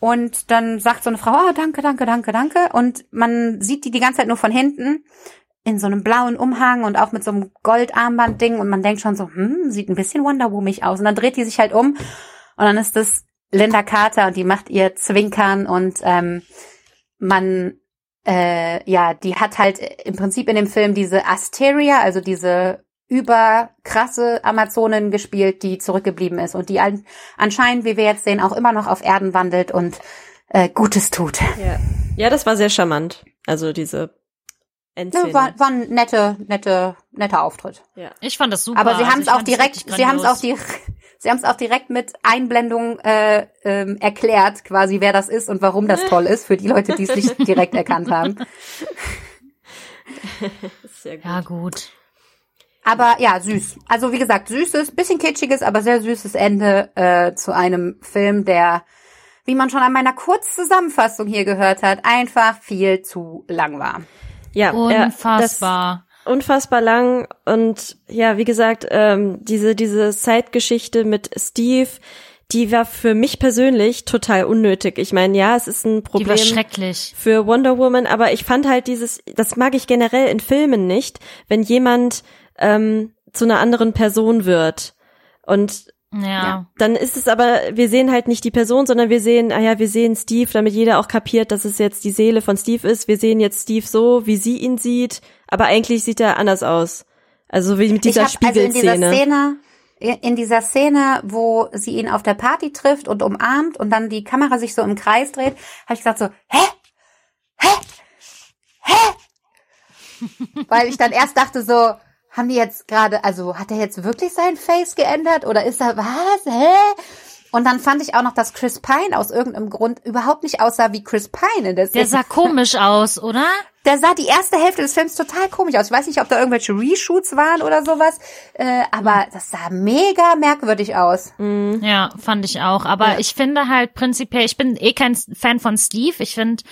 Und dann sagt so eine Frau, oh, danke, danke, danke, danke. Und man sieht die die ganze Zeit nur von hinten in so einem blauen Umhang und auch mit so einem Goldarmband-Ding. Und man denkt schon so, hm, sieht ein bisschen Wonder Woman aus. Und dann dreht die sich halt um und dann ist das Linda Carter und die macht ihr Zwinkern und ähm, man äh, ja, die hat halt im Prinzip in dem Film diese Asteria, also diese überkrasse Amazonin gespielt, die zurückgeblieben ist und die an, anscheinend, wie wir jetzt sehen, auch immer noch auf Erden wandelt und äh, Gutes tut. Ja. ja, das war sehr charmant. Also diese Endszene. Ne, war, war ein nette, nette, netter Auftritt. ja. Ich fand das super. Aber sie Also haben es auch direkt, sie haben es auch die, sie haben es auch direkt mit Einblendung äh, ähm, erklärt, quasi wer das ist und warum das toll ist für die Leute, die es nicht [LAUGHS] direkt erkannt haben. Sehr gut. Ja, gut. Aber ja, süß. Also wie gesagt, süßes, bisschen kitschiges, aber sehr süßes Ende äh, zu einem Film, der, wie man schon an meiner Kurzzusammenfassung hier gehört hat, einfach viel zu lang war. Ja, Unfassbar. Das, unfassbar lang und ja, wie gesagt, ähm, diese diese Zeitgeschichte mit Steve, die war für mich persönlich total unnötig. Ich meine, ja, es ist ein Die war Problem schrecklich. für Wonder Woman, aber ich fand halt dieses, das mag ich generell in Filmen nicht, wenn jemand ähm, zu einer anderen Person wird. Und Ja. dann ist es aber, wir sehen halt nicht die Person, sondern wir sehen, ah ja, wir sehen Steve, damit jeder auch kapiert, dass es jetzt die Seele von Steve ist. Wir sehen jetzt Steve so, wie sie ihn sieht, aber eigentlich sieht er anders aus. Also wie mit dieser ich hab, also in dieser Spiegelszene. Szene, in dieser Szene, wo sie ihn auf der Party trifft und umarmt und dann die Kamera sich so im Kreis dreht, habe ich gesagt so, hä? Hä? Hä? [LAUGHS] Weil ich dann erst dachte so, haben die jetzt gerade, also hat er jetzt wirklich sein Face geändert oder ist er, was, hä? Und dann fand ich auch noch, dass Chris Pine aus irgendeinem Grund überhaupt nicht aussah wie Chris Pine in der. Der sah komisch [LAUGHS] aus, oder? Der sah die erste Hälfte des Films total komisch aus. Ich weiß nicht, ob da irgendwelche Reshoots waren oder sowas, äh, aber das sah mega merkwürdig aus. Ja, fand ich auch. Aber Ja. ich finde halt prinzipiell, ich bin eh kein Fan von Steve. Ich finde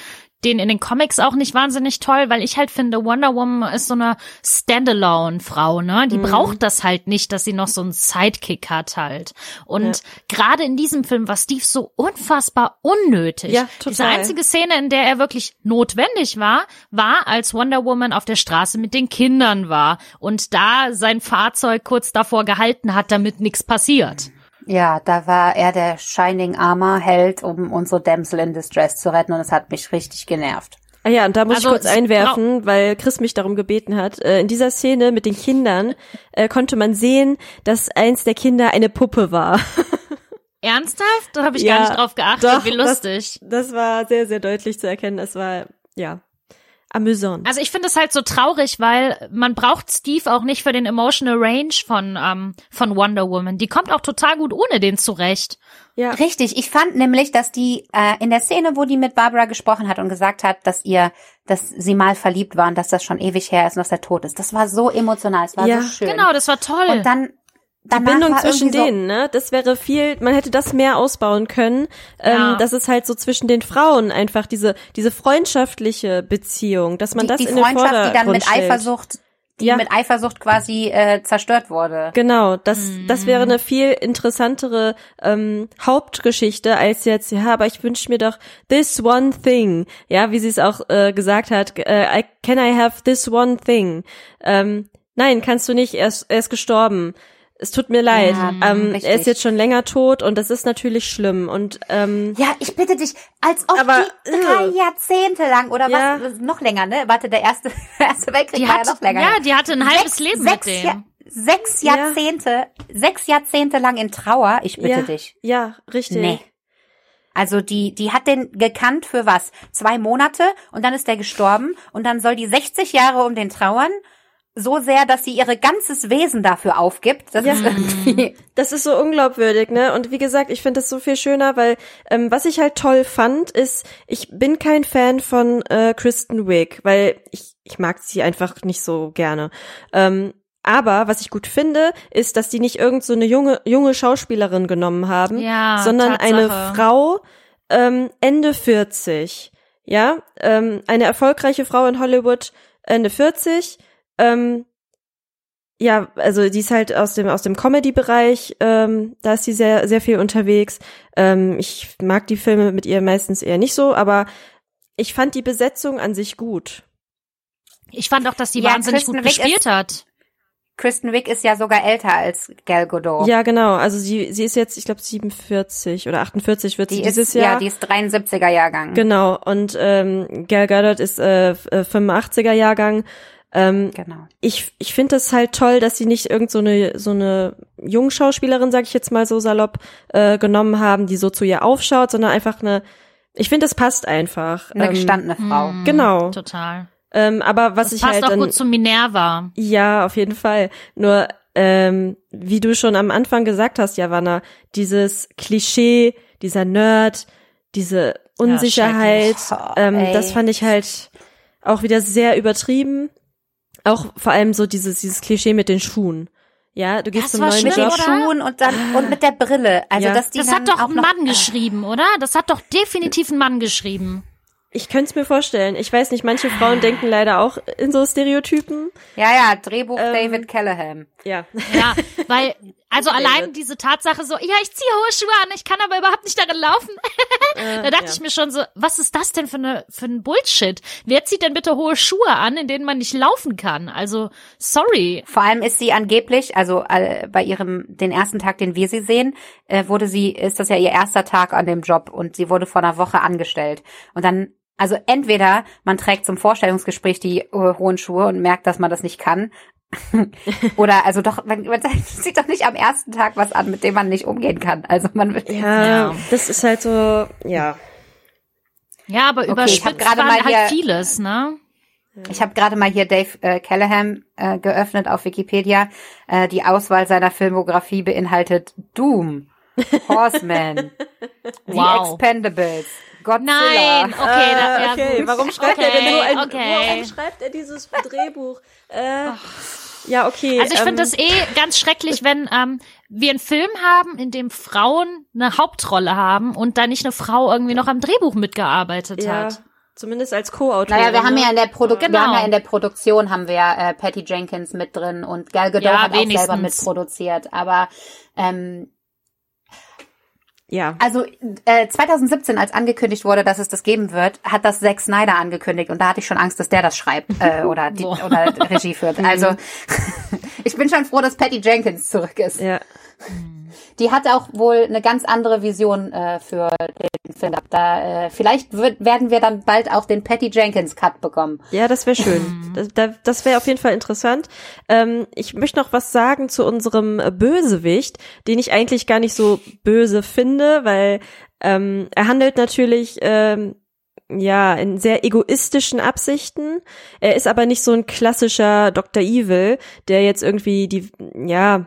den in den Comics auch nicht wahnsinnig toll, weil ich halt finde, Wonder Woman ist so eine Standalone-Frau, ne? Mhm. Die braucht das halt nicht, dass sie noch so einen Sidekick hat halt. Und gerade in diesem Film war Steve so unfassbar unnötig. Ja, total. Diese einzige Szene, in der er wirklich notwendig war, war, als Wonder Woman auf der Straße mit den Kindern war und da sein Fahrzeug kurz davor gehalten hat, damit nichts passiert. Ja, da war er der Shining Armor Held, um unsere Damsel in Distress zu retten und es hat mich richtig genervt. Ah ja, und da muss Also, ich kurz einwerfen, weil Chris mich darum gebeten hat. Äh, in dieser Szene mit den Kindern äh, konnte man sehen, dass eins der Kinder eine Puppe war. [LAUGHS] Ernsthaft? Da habe ich Ja, gar nicht drauf geachtet. doch, Wie lustig. Das, das war sehr, sehr deutlich zu erkennen. Es war, ja, amüsant. Also ich finde es halt so traurig, weil man braucht Steve auch nicht für den Emotional Range von ähm, von Wonder Woman. Die kommt auch total gut ohne den zurecht. ja, Richtig, ich fand nämlich, dass die äh, in der Szene, wo die mit Barbara gesprochen hat und gesagt hat, dass ihr, dass sie mal verliebt war und dass das schon ewig her ist und dass er tot ist, das war so emotional, es war Ja. so schön. Genau, das war toll. Und dann die Bindung zwischen irgendwie so, denen, ne? Das wäre viel, man hätte das mehr ausbauen können, ähm, Ja. dass es halt so zwischen den Frauen einfach diese, diese freundschaftliche Beziehung, dass man die, das die in den Freundschaft, die dann Vordergrund mit stellt. Eifersucht, die Ja. mit Eifersucht quasi äh, zerstört wurde. Genau, das, Mhm. das wäre eine viel interessantere ähm, Hauptgeschichte als jetzt, ja, aber ich wünsche mir doch this one thing. Ja, wie sie es auch äh, gesagt hat, äh, I, can I have this one thing? Ähm, nein, kannst du nicht, er ist, er ist gestorben. Es tut mir leid. Ja, ähm, er ist jetzt schon länger tot und das ist natürlich schlimm. Und ähm, Ja, ich bitte dich, als ob Aber, die drei äh. Jahrzehnte lang oder Ja. was, noch länger, ne? Warte, der erste, [LAUGHS] erste Weltkrieg die war hat, ja noch länger. ja, die hatte ein halbes sechs, Leben sechs, mit dem. Ja, sechs Ja. Jahrzehnte, sechs Jahrzehnte lang in Trauer, ich bitte ja, dich. ja, richtig. Nee. Also die, die hat den gekannt für was? Zwei Monate und dann ist der gestorben und dann soll die 60 Jahre um den trauern so sehr, dass sie ihre ganzes Wesen dafür aufgibt. Das Ja. ist irgendwie. [LAUGHS] Das ist so unglaubwürdig, ne? Und wie gesagt, ich finde das so viel schöner, weil ähm, was ich halt toll fand, ist, ich bin kein Fan von äh, Kristen Wiig, weil ich, ich mag sie einfach nicht so gerne. Ähm, aber was ich gut finde, ist, dass die nicht irgend so eine junge, junge Schauspielerin genommen haben, Ja, sondern Tatsache. eine Frau ähm, Ende 40. Ja, ähm, eine erfolgreiche Frau in Hollywood, Ende 40. Ähm, ja, also die ist halt aus dem aus dem Comedy-Bereich, ähm, da ist sie sehr sehr viel unterwegs. Ähm, ich mag die Filme mit ihr meistens eher nicht so, aber ich fand die Besetzung an sich gut. Ich fand auch, dass die Ja, wahnsinnig Kristen gut Wiig gespielt ist- hat. Kristen Wiig ist ja sogar älter als Gal Gadot. Ja, genau. Also sie sie ist jetzt, ich glaube 47 oder 48 wird sie die dieses ist, Jahr. ja, die ist 73er Jahrgang. Genau. Und ähm, Gal Gadot ist äh, f- äh, 85er Jahrgang. Ähm, genau. ich ich finde es halt toll, dass sie nicht irgend so eine so eine Jungschauspielerin, sag ich jetzt mal so salopp, äh, genommen haben, die so zu ihr aufschaut, sondern einfach eine. Ich finde, es passt einfach. Eine Ähm, gestandene Frau. Mhm, Genau. Total. Ähm, aber was Das ich passt halt auch dann, gut zu Minerva. ja, auf jeden Fall. Nur ähm, wie du schon am Anfang gesagt hast, Javanna, dieses Klischee, dieser Nerd, diese Unsicherheit, schrecklich. Oh, ähm, das fand ich halt auch wieder sehr übertrieben. Auch vor allem so dieses dieses Klischee mit den Schuhen. Ja, du gehst Das zum war neuen schlimm, Mit den Job. Schuhen und dann und mit der Brille. Also Ja. dass die Das hat doch auch ein noch, Mann geschrieben, oder? Das hat doch definitiv ein Mann geschrieben. Ich könnte es mir vorstellen. Ich weiß nicht, manche Frauen denken leider auch in so Stereotypen. Ja, ja, Drehbuch Ähm, David Callahan. Ja. Ja, weil, also allein diese Tatsache so, ja, ich ziehe hohe Schuhe an, ich kann aber überhaupt nicht darin laufen. [LAUGHS] da dachte ja. ich mir schon so, was ist das denn für eine, für ein Bullshit? Wer zieht denn bitte hohe Schuhe an, in denen man nicht laufen kann? Also, sorry. Vor allem ist sie angeblich, also äh, bei ihrem den ersten Tag, den wir sie sehen, äh, wurde sie, ist das ja ihr erster Tag an dem Job und sie wurde vor einer Woche angestellt. Und dann, also entweder man trägt zum Vorstellungsgespräch die äh, hohen Schuhe und merkt, dass man das nicht kann. [LAUGHS] Oder also doch, man, man [LAUGHS] sieht doch nicht am ersten Tag was an, mit dem man nicht umgehen kann. Also man will Ja, Ja. das ist halt so, ja. Ja, aber hab überspitzt gerade mal halt hier- vieles, ne? Ich habe gerade mal hier Dave äh, Callahan äh, geöffnet auf Wikipedia. Äh, die Auswahl seiner Filmografie beinhaltet Doom, [LAUGHS] Horseman, The Wow. Expendables, Godzilla. Nein, okay, da, ja, Ah, okay, warum schreibt okay, er denn so ein, okay. warum schreibt er dieses Drehbuch? Äh, ja, okay. Also ich ähm, finde das eh ganz schrecklich, wenn ähm, wir einen Film haben, in dem Frauen eine Hauptrolle haben und da nicht eine Frau irgendwie noch am Drehbuch mitgearbeitet ja, hat. zumindest als Co-Autorin. Naja, wir haben ne? ja in der Produ Genau. wir haben ja in der Produktion haben wir äh, Patty Jenkins mit drin und Gal Gadot Ja, hat auch selber wenigstens. mitproduziert. Aber ähm, Ja. also äh, 2017, als angekündigt wurde, dass es das geben wird, hat das Zack Snyder angekündigt und da hatte ich schon Angst, dass der das schreibt äh, [LAUGHS] oder die, oder Regie führt. Also [LAUGHS] [LAUGHS] ich bin schon froh, dass Patty Jenkins zurück ist. Ja. Die hatte auch wohl eine ganz andere Vision äh, für den Film. Da äh, vielleicht wird, werden wir dann bald auch den Patty Jenkins Cut bekommen. Ja, das wäre schön. Das, da- das wäre auf jeden Fall interessant. Ähm, ich möchte noch was sagen zu unserem Bösewicht, den ich eigentlich gar nicht so böse finde, weil ähm, er handelt natürlich ähm, ja in sehr egoistischen Absichten. Er ist aber nicht so ein klassischer Dr. Evil, der jetzt irgendwie die ja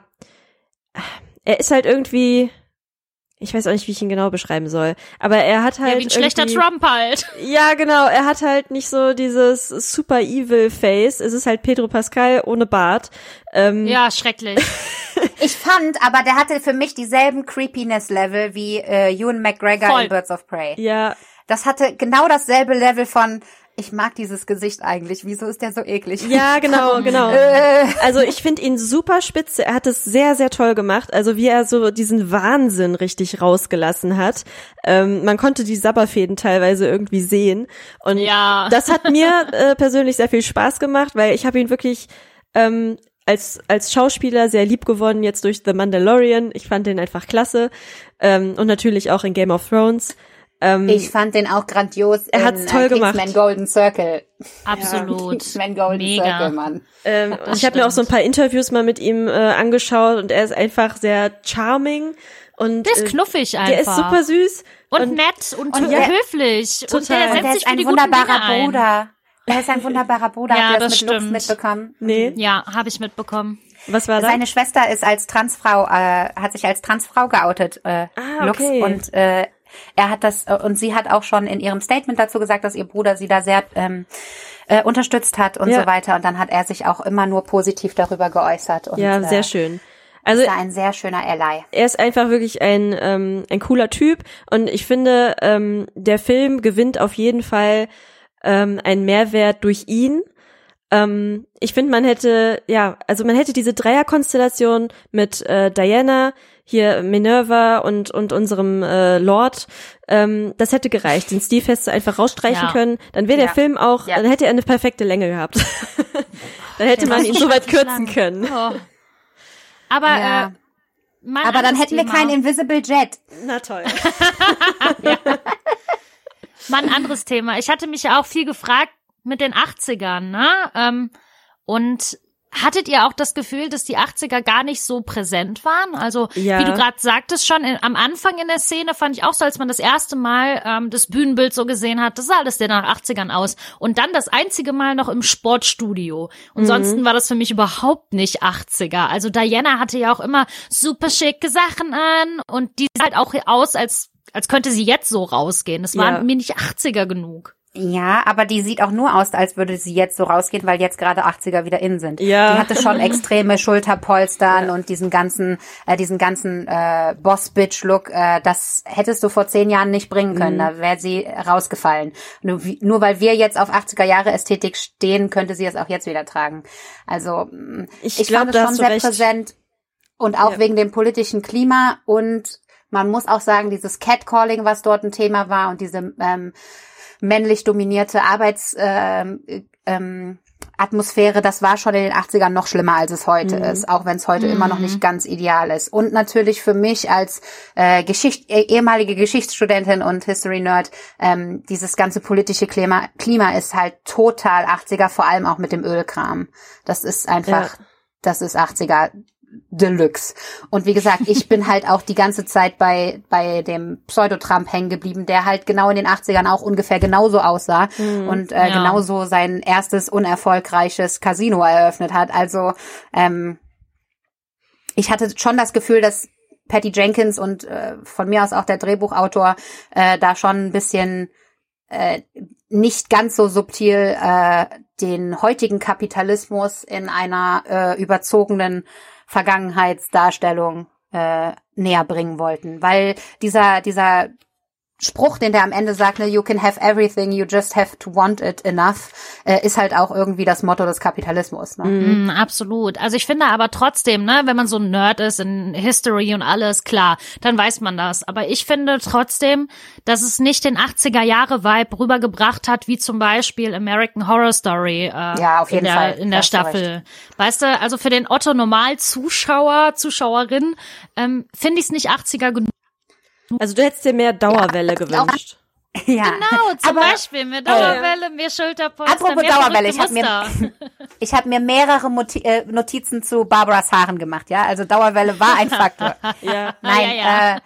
er ist halt irgendwie ich weiß auch nicht, wie ich ihn genau beschreiben soll, aber er hat halt Ja, wie ein schlechter Trump halt. ja, genau. Er hat halt nicht so dieses super evil Face. Es ist halt Pedro Pascal ohne Bart. Ähm, Ja, schrecklich. [LAUGHS] Ich fand, aber der hatte für mich dieselben Creepiness-Level wie äh, Ewan McGregor Voll. in Birds of Prey. ja, Das hatte genau dasselbe Level von, ich mag dieses Gesicht eigentlich, wieso ist der so eklig? ja, [LAUGHS] genau, genau. Äh, Also ich finde ihn super spitze. Er hat es sehr, sehr toll gemacht. Also wie er so diesen Wahnsinn richtig rausgelassen hat. Ähm, man konnte die Sabberfäden teilweise irgendwie sehen. Und Ja. [LAUGHS] das hat mir äh, persönlich sehr viel Spaß gemacht, weil ich habe ihn wirklich ähm, als, als Schauspieler sehr lieb gewonnen, jetzt durch The Mandalorian. Ich fand den einfach klasse. Ähm, und natürlich auch in Game of Thrones. Ähm, Ich fand den auch grandios. Er hat's in, toll äh, gemacht. Kingsman Golden Circle. Absolut. [LAUGHS] Kingsman Golden Mega. Circle, Mann. ähm, und das ich habe mir auch so ein paar Interviews mal mit ihm äh, angeschaut und er ist einfach sehr charming und Der ist äh, knuffig einfach. der ist super süß und, nett und, und ja, der- höflich. Und Total. der Und setzt der sich ist für ein die guten Dinge wunderbarer ein. Bruder. Der ist ein wunderbarer Bruder. Ja, Habt ihr das mit Lux stimmt. mitbekommen? Nee, Ja, habe ich mitbekommen. was war das? Seine Schwester ist als Transfrau, äh, hat sich als Transfrau geoutet, äh, Ah, Lux. okay. Und äh, er hat das, äh, und sie hat auch schon in ihrem Statement dazu gesagt, dass ihr Bruder sie da sehr ähm, äh, unterstützt hat und Ja. so weiter. Und dann hat er sich auch immer nur positiv darüber geäußert. Und, ja, sehr äh, schön. Also Ist ein sehr schöner Ally. er ist einfach wirklich ein, ähm, ein cooler Typ und ich finde, ähm, der Film gewinnt auf jeden Fall ähm, einen Mehrwert durch ihn. Ähm, ich finde, man hätte, ja, also man hätte diese Dreierkonstellation mit äh, Diana, hier Minerva und, und unserem äh, Lord, ähm, das hätte gereicht. Den Steve hättest du einfach rausstreichen Ja. können. Dann wäre der Ja. Film auch, Ja. dann hätte er eine perfekte Länge gehabt. [LAUGHS] dann hätte man ihn so weit kürzen lang. können. Oh. Aber Ja. äh, mein Aber dann hätten wir Thema, keinen Invisible Jet. Na toll. [LAUGHS] Mal ein anderes Thema. Ich hatte mich ja auch viel gefragt mit den 80ern, ne? Ähm, und hattet ihr auch das Gefühl, dass die 80er gar nicht so präsent waren? Also, Ja. wie du gerade sagtest schon, in, am Anfang in der Szene fand ich auch so, als man das erste Mal ähm, das Bühnenbild so gesehen hat, das sah alles der nach 80ern aus. Und dann das einzige Mal noch im Sportstudio. Und Mhm. ansonsten war das für mich überhaupt nicht 80er. Also Diana hatte ja auch immer super schicke Sachen an und die sah halt auch aus, als als könnte sie jetzt so rausgehen. Das war Ja. mir nicht 80er genug. Ja, aber die sieht auch nur aus, als würde sie jetzt so rausgehen, weil jetzt gerade 80er wieder in sind. Ja. Die hatte schon extreme Schulterpolstern und diesen ganzen, äh, diesen ganzen äh, Boss-Bitch-Look. Äh, das hättest du vor zehn Jahren nicht bringen können. Mhm. Da wäre sie rausgefallen. Nur, nur weil wir jetzt auf 80er Jahre Ästhetik stehen, könnte sie es auch jetzt wieder tragen. Also mh, Ich ich, glaub, fand es schon sehr recht. präsent und auch Ja. wegen dem politischen Klima und man muss auch sagen, dieses Catcalling, was dort ein Thema war und diese ähm, männlich dominierte Arbeits ähm, ähm, Atmosphäre, das war schon in den 80ern noch schlimmer, als es heute ist, auch wenn es heute immer noch nicht ganz ideal ist. Und natürlich für mich als äh, Geschicht eh- ehemalige Geschichtsstudentin und History Nerd, ähm, dieses ganze politische Klima, Klima ist halt total 80er, vor allem auch mit dem Ölkram. Das ist einfach, Ja. das ist 80er Deluxe. Und wie gesagt, ich bin halt auch die ganze Zeit bei, bei dem Pseudo-Trump hängen geblieben, der halt genau in den 80ern auch ungefähr genauso aussah und äh, Ja. genauso sein erstes unerfolgreiches Casino eröffnet hat. Also ähm, ich hatte schon das Gefühl, dass Patty Jenkins und äh, von mir aus auch der Drehbuchautor äh, da schon ein bisschen äh, nicht ganz so subtil äh, den heutigen Kapitalismus in einer äh, überzogenen Vergangenheitsdarstellung äh, näher bringen wollten, weil dieser dieser Spruch, den der am Ende sagt, ne, you can have everything, you just have to want it enough, äh, ist halt auch irgendwie das Motto des Kapitalismus. Ne? Mm, absolut. Also ich finde aber trotzdem, ne, wenn man so ein Nerd ist in History und alles, klar, dann weiß man das. Aber ich finde trotzdem, dass es nicht den 80er Jahre Vibe rübergebracht hat, wie zum Beispiel American Horror Story äh, Ja, auf jeden in der, Fall. in der hast du Staffel. Weißt du, also für den Otto Normal Zuschauer, Zuschauerin, ähm, finde ich es nicht 80er genug. Also du hättest dir mehr Dauerwelle gewünscht. Ja. Genau, zum Aber- Beispiel mehr Dauerwelle, mehr Schulterpolster, Apropos mehr Dauerwelle, ich hab mir-. [LAUGHS] Ich habe mir mehrere äh, Notizen zu Barbaras Haaren gemacht, ja. Also Dauerwelle war ein [LAUGHS] Faktor. Ja. Nein, ja, ja. Äh,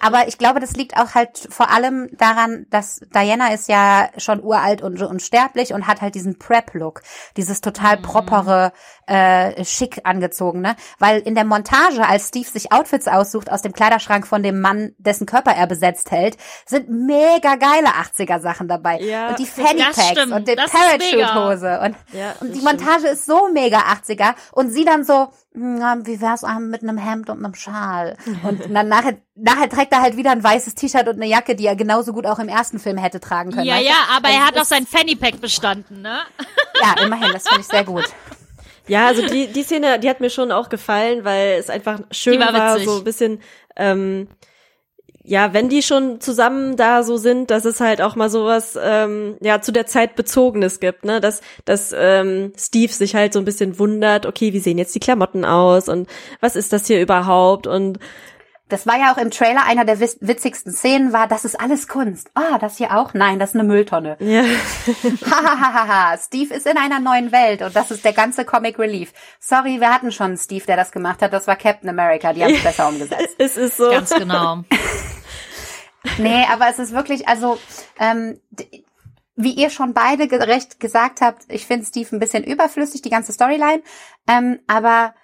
aber ich glaube, das liegt auch halt vor allem daran, dass Diana ist ja schon uralt und unsterblich und hat halt diesen Prep-Look, dieses total propere, äh, schick angezogene. Weil in der Montage, als Steve sich Outfits aussucht aus dem Kleiderschrank von dem Mann, dessen Körper er besetzt hält, sind mega geile 80er-Sachen dabei. Ja, und die Fanny Packs und die mega. Parachute-Hose und, Ja, und die stimmt. Montage ist so mega 80er und sie dann so, hm, wie wär's mit einem Hemd und einem Schal? Und [LAUGHS] dann nachher, nachher trägt er halt wieder ein weißes T-Shirt und eine Jacke, die er genauso gut auch im ersten Film hätte tragen können. Ja, weißt du? ja, aber Also er hat auch sein Fanny Pack bestanden, ne? Ja, immerhin, das finde ich sehr gut. [LAUGHS] Ja, also die, die Szene, die hat mir schon auch gefallen, weil es einfach schön Die war war, so ein bisschen, ähm, ja, wenn die schon zusammen da so sind, dass es halt auch mal sowas, ähm, ja, zu der Zeit Bezogenes gibt, ne, dass, dass ähm, Steve sich halt so ein bisschen wundert, okay, wie sehen jetzt die Klamotten aus und was ist das hier überhaupt? Und Das war ja auch im Trailer einer der witz- witzigsten Szenen war, das ist alles Kunst. Ah, das hier auch? Nein, das ist eine Mülltonne. Ja. [LAUGHS] Hahaha, Steve ist in einer neuen Welt und das ist der ganze Comic Relief. Sorry, wir hatten schon einen Steve, der das gemacht hat. Das war Captain America. Die haben es [LAUGHS] besser umgesetzt. es ist so. Ganz genau. [LAUGHS] Nee, aber es ist wirklich, also, ähm, wie ihr schon beide gerecht gesagt habt, ich finde Steve ein bisschen überflüssig, die ganze Storyline. Ähm, aber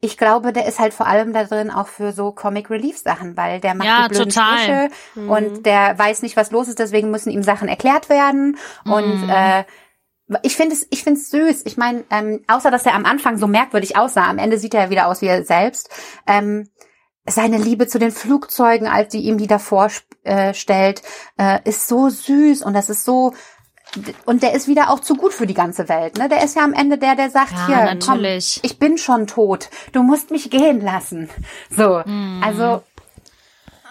ich glaube, der ist halt vor allem da drin auch für so Comic Relief Sachen, weil der macht Ja, die blöden total. Sprüche und der weiß nicht, was los ist, deswegen müssen ihm Sachen erklärt werden. Und äh, ich finde es, ich finde es süß. Ich meine, ähm, außer dass er am Anfang so merkwürdig aussah, am Ende sieht er ja wieder aus wie er selbst. Ähm, seine Liebe zu den Flugzeugen, als die ihm die davor äh, stellt, äh, ist so süß und das ist so und der ist wieder auch zu gut für die ganze Welt. Ne? Der ist ja am Ende der, der sagt, Ja, hier, natürlich. komm, ich bin schon tot, du musst mich gehen lassen. So, Mhm. also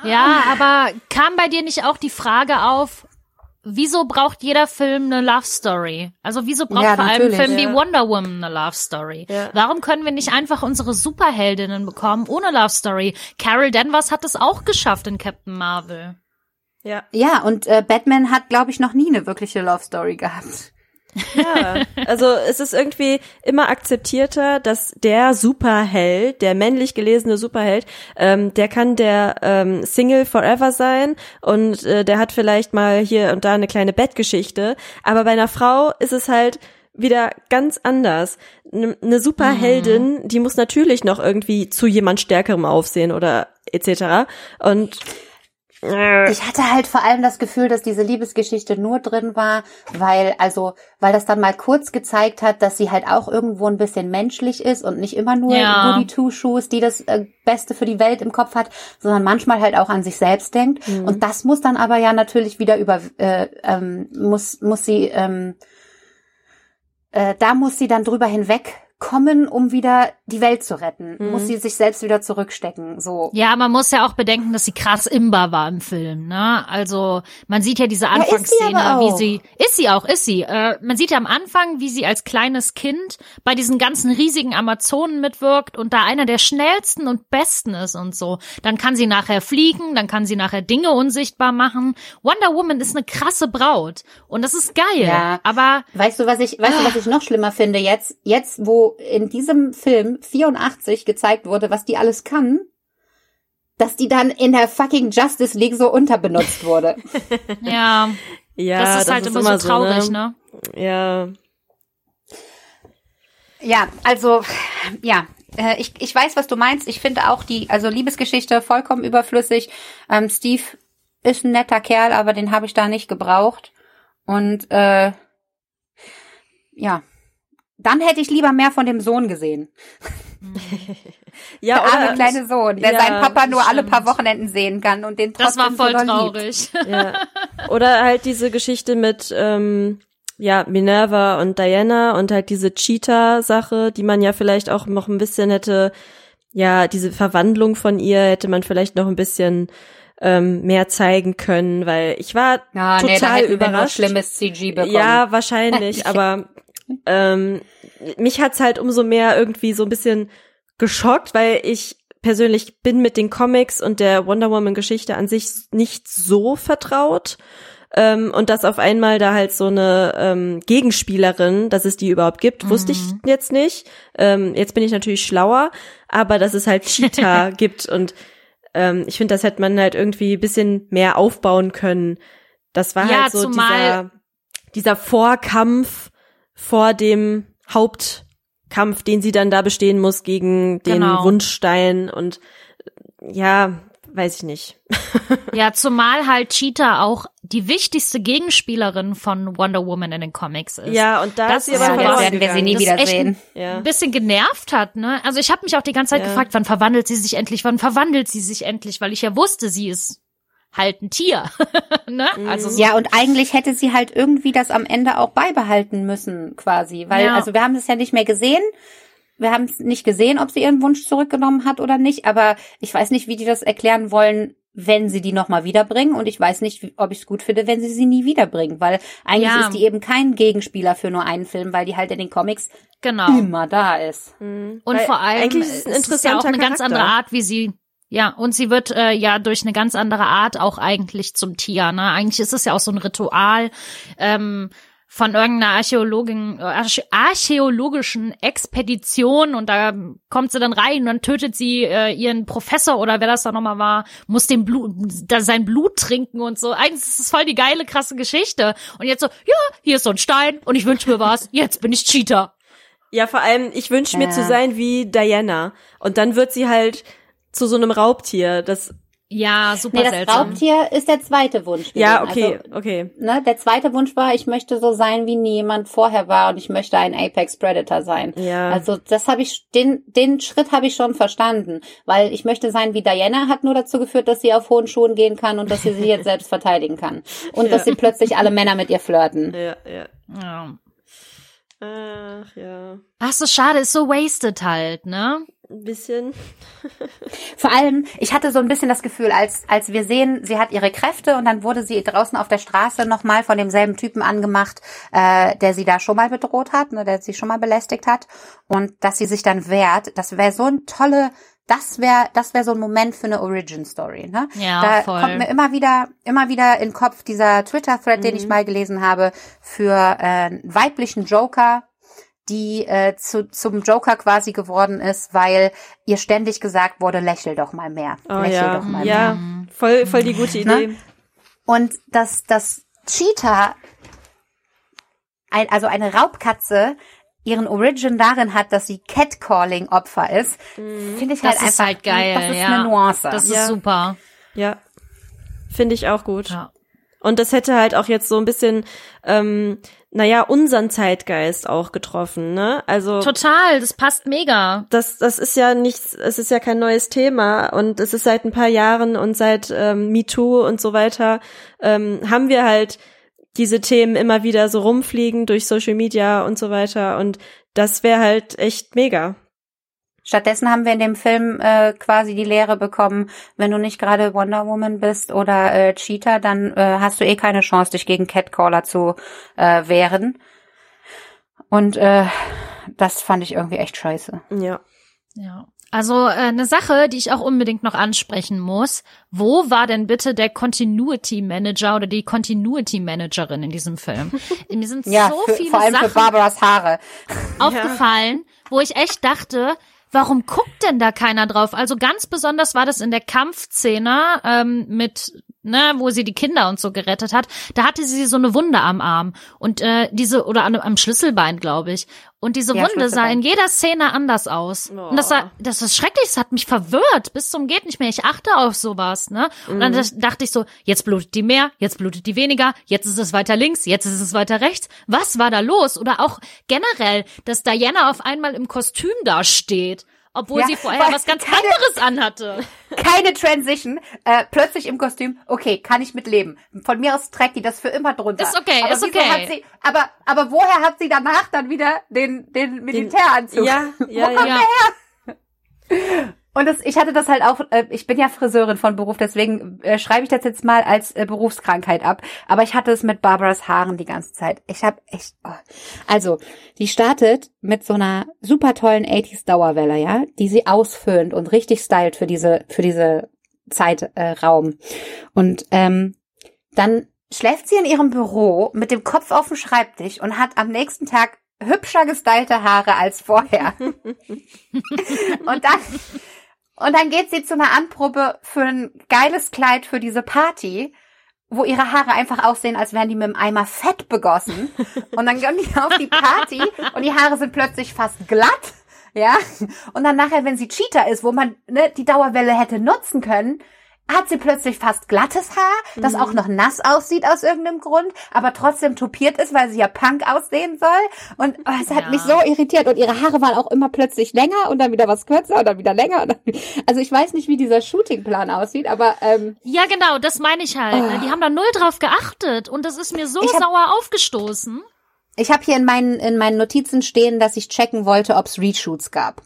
Ja, aber kam bei dir nicht auch die Frage auf, wieso braucht jeder Film eine Love Story? Also wieso braucht Ja, vor allem ein Film ja. wie Wonder Woman eine Love Story? Ja. Warum können wir nicht einfach unsere Superheldinnen bekommen ohne Love Story? Carol Danvers hat es auch geschafft in Captain Marvel. Ja. ja, und äh, Batman hat, glaube ich, noch nie eine wirkliche Love Story gehabt. Ja, also es ist irgendwie immer akzeptierter, dass der Superheld, der männlich gelesene Superheld, ähm, der kann der ähm, Single Forever sein und äh, der hat vielleicht mal hier und da eine kleine Bettgeschichte, aber bei einer Frau ist es halt wieder ganz anders. Eine Superheldin, die muss natürlich noch irgendwie zu jemand Stärkerem aufsehen oder etc. Und Ich hatte halt vor allem das Gefühl, dass diese Liebesgeschichte nur drin war, weil, also, weil das dann mal kurz gezeigt hat, dass sie halt auch irgendwo ein bisschen menschlich ist und nicht immer nur Ja. Goody Two Shoes, die das äh, Beste für die Welt im Kopf hat, sondern manchmal halt auch an sich selbst denkt. Und das muss dann aber ja natürlich wieder über, äh, ähm, muss, muss sie, ähm, äh, da muss sie dann drüber hinweg kommen, um wieder die Welt zu retten. Muss sie sich selbst wieder zurückstecken, so. Ja, man muss ja auch bedenken, dass sie krass imbar war im Film, ne? Also, man sieht ja diese Anfangsszene, aber wie sie, ist sie auch, ist sie. Äh, man sieht ja am Anfang, wie sie als kleines Kind bei diesen ganzen riesigen Amazonen mitwirkt und da einer der schnellsten und besten ist und so. Dann kann sie nachher fliegen, dann kann sie nachher Dinge unsichtbar machen. Wonder Woman ist eine krasse Braut und das ist geil. Ja. Aber Weißt du, was ich, weißt du, was ich noch schlimmer finde jetzt? Jetzt, wo in diesem Film 84 gezeigt wurde, was die alles kann, dass die dann in der fucking Justice League so unterbenutzt wurde. [LAUGHS] ja, ja, das ist halt immer, so traurig, ne? Ja, ja, also, ja. äh, Ich, ich weiß, was du meinst. Ich finde auch die, also Liebesgeschichte vollkommen überflüssig. Ähm, Steve ist ein netter Kerl, aber den habe ich da nicht gebraucht. Und äh, ja, dann hätte ich lieber mehr von dem Sohn gesehen. [LAUGHS] ja Der arme oder- kleine Sohn, der ja, seinen Papa nur alle stimmt. paar Wochenenden sehen kann und den Das trotzdem war voll so traurig. Ja. Oder halt diese Geschichte mit ähm, ja Minerva und Diana und halt diese Cheetah-Sache, die man ja vielleicht auch noch ein bisschen hätte, ja diese Verwandlung von ihr hätte man vielleicht noch ein bisschen ähm, mehr zeigen können, weil ich war Ja, nee, da total hätten wir nur überrascht. schlimmes CG bekommen. Ja, wahrscheinlich, [LAUGHS] aber ähm, mich hat's halt umso mehr irgendwie so ein bisschen geschockt, weil ich persönlich bin mit den Comics und der Wonder Woman Geschichte an sich nicht so vertraut. Ähm, und dass auf einmal da halt so eine ähm, Gegenspielerin, dass es die überhaupt gibt, wusste ich jetzt nicht. Ähm, jetzt bin ich natürlich schlauer, aber dass es halt Cheetah [LAUGHS] gibt und ähm, ich finde, das hätte man halt irgendwie ein bisschen mehr aufbauen können. Das war Ja, halt so dieser, dieser Vorkampf vor dem Hauptkampf, den sie dann da bestehen muss gegen den Genau. Wunschstein und ja, weiß ich nicht. [LAUGHS] Ja, zumal halt Cheetah auch die wichtigste Gegenspielerin von Wonder Woman in den Comics ist. Ja, und da Das ist aber ja, werden wir sie nie Das wieder ist echt sehen. Ja. ein bisschen genervt hat, ne? Also ich habe mich auch die ganze Zeit Ja. gefragt, wann verwandelt sie sich endlich, wann verwandelt sie sich endlich, weil ich ja wusste, sie ist halt ein Tier, [LAUGHS] ne? Mhm. Also so, Ja, und eigentlich hätte sie halt irgendwie das am Ende auch beibehalten müssen, quasi. Weil, Ja. also wir haben es ja nicht mehr gesehen. Wir haben es nicht gesehen, ob sie ihren Wunsch zurückgenommen hat oder nicht. Aber ich weiß nicht, wie die das erklären wollen, wenn sie die nochmal wiederbringen. Und ich weiß nicht, ob ich es gut finde, wenn sie sie nie wiederbringen. Weil eigentlich Ja. ist die eben kein Gegenspieler für nur einen Film, weil die halt in den Comics genau. immer da ist. Und Weil vor allem eigentlich ist es ist ja auch eine ganz Charakter. andere Art, wie sie Ja, und sie wird äh, ja durch eine ganz andere Art auch eigentlich zum Tier. Ne? Eigentlich ist es ja auch so ein Ritual ähm, von irgendeiner Archäologin, äh, archäologischen Expedition und da kommt sie dann rein und dann tötet sie äh, ihren Professor oder wer das da nochmal war, muss den Blut, da sein Blut trinken und so. Eigentlich ist es voll die geile, krasse Geschichte. Und jetzt so, ja, hier ist so ein Stein und ich wünsche mir was, jetzt bin ich Cheater. Ja, vor allem, ich wünsche mir Ja. zu sein wie Diana. Und dann wird sie halt zu so einem Raubtier. Das, Ja, super Nee, das seltsam. Raubtier ist der zweite Wunsch. ja, okay, Also, okay. ne, der zweite Wunsch war, ich möchte so sein, wie nie jemand vorher war und ich möchte ein Apex Predator sein. Ja. Also das habe ich, den, den Schritt habe ich schon verstanden, weil ich möchte sein wie Diana hat nur dazu geführt, dass sie auf hohen Schuhen gehen kann und dass sie sich jetzt selbst [LAUGHS] verteidigen kann. Und dass sie plötzlich alle Männer mit ihr flirten. Ja, ja. Ja. Ach, ja. Ach so, schade, ist so wasted halt, ne? Ein bisschen. Vor allem, ich hatte so ein bisschen das Gefühl, als, als wir sehen, sie hat ihre Kräfte und dann wurde sie draußen auf der Straße nochmal von demselben Typen angemacht, äh, der sie da schon mal bedroht hat, ne, der sie schon mal belästigt hat. Und dass sie sich dann wehrt, das wäre so ein tolle, das wäre das wäre so ein Moment für eine Origin-Story. Ne? Ja, da voll. kommt mir immer wieder, immer wieder in den Kopf dieser Twitter-Thread, den ich mal gelesen habe, für äh, einen weiblichen Joker, die äh, zu, zum Joker quasi geworden ist, weil ihr ständig gesagt wurde, lächel doch mal mehr. Oh lächel ja. doch mal mehr. Ja, voll, voll die gute Idee. Und dass das Cheetah, ein, also eine Raubkatze, ihren Origin darin hat, dass sie Catcalling-Opfer ist, finde ich Das halt ist einfach, halt geil, das ist ja. eine Nuance. Das ist Ja. super. Ja. Finde ich auch gut. Ja. Und das hätte halt auch jetzt so ein bisschen, ähm, naja, unseren Zeitgeist auch getroffen, ne? Also Total, das passt mega. das, das ist ja nichts, es ist ja kein neues Thema und es ist seit ein paar Jahren und seit ähm, MeToo und so weiter ähm, haben wir halt diese Themen immer wieder so rumfliegen durch Social Media und so weiter und das wäre halt echt mega. Stattdessen haben wir in dem Film äh, quasi die Lehre bekommen, wenn du nicht gerade Wonder Woman bist oder äh, Cheetah, dann äh, hast du eh keine Chance, dich gegen Catcaller zu äh, wehren. Und äh, das fand ich irgendwie echt scheiße. Ja. Ja. Also äh, eine Sache, die ich auch unbedingt noch ansprechen muss. Wo war denn bitte der Continuity Manager oder die Continuity Managerin in diesem Film? [LAUGHS] Mir sind Ja, so für, viele vor allem Sachen für Barbaras Haare. aufgefallen, wo ich echt dachte, warum guckt denn da keiner drauf? Also ganz besonders war das in der Kampfszene ähm, mit, ne, wo sie die Kinder und so gerettet hat. Da hatte sie so eine Wunde am Arm und äh, diese oder an, am Schlüsselbein, glaube ich. Und diese Ja, Wunde sah in jeder Szene anders aus. Oh. Und das war, das ist schrecklich. Das hat mich verwirrt bis zum geht nicht mehr. Ich achte auf sowas, ne? Und dann dachte ich so, jetzt blutet die mehr, jetzt blutet die weniger, jetzt ist es weiter links, jetzt ist es weiter rechts. Was war da los? Oder auch generell, dass Diana auf einmal im Kostüm da steht, obwohl Ja, sie vorher was ganz keine- anderes anhatte. Keine Transition, äh, plötzlich im Kostüm. Okay, kann ich mit leben. Von mir aus trägt die das für immer drunter. Ist okay, aber ist okay. Hat sie, aber, aber woher hat sie danach dann wieder den, den Militäranzug? Ja, ja, ja. Ja, Und das, ich hatte das halt auch, äh, ich bin ja Friseurin von Beruf, deswegen äh, schreibe ich das jetzt mal als äh, Berufskrankheit ab. Aber ich hatte es mit Barbaras Haaren die ganze Zeit. Ich habe echt. Oh. Also, die startet mit so einer super tollen 80s Dauerwelle, ja, die sie ausföhnt und richtig stylt für diese, für diese Zeitraum. Äh, und ähm, dann schläft sie in ihrem Büro mit dem Kopf auf dem Schreibtisch und hat am nächsten Tag hübscher gestylte Haare als vorher. [LAUGHS] und dann und dann geht sie zu einer Anprobe für ein geiles Kleid für diese Party, wo ihre Haare einfach aussehen, als wären die mit einem Eimer Fett begossen. Und dann gehen die [LAUGHS] auf die Party und die Haare sind plötzlich fast glatt. Ja. Und dann nachher, wenn sie Cheater ist, wo man ne, die Dauerwelle hätte nutzen können, hat sie plötzlich fast glattes Haar, das auch noch nass aussieht aus irgendeinem Grund, aber trotzdem tupiert ist, weil sie ja Punk aussehen soll. Und oh, es hat Ja. mich so irritiert. Und ihre Haare waren auch immer plötzlich länger und dann wieder was kürzer und dann wieder länger. Dann, also ich weiß nicht, wie dieser Shootingplan aussieht, aber ähm, ja, genau, das meine ich halt. ne? Die haben da null drauf geachtet und das ist mir so hab- sauer aufgestoßen. ich habe hier in meinen, in meinen Notizen stehen, dass ich checken wollte, ob es Reshoots gab.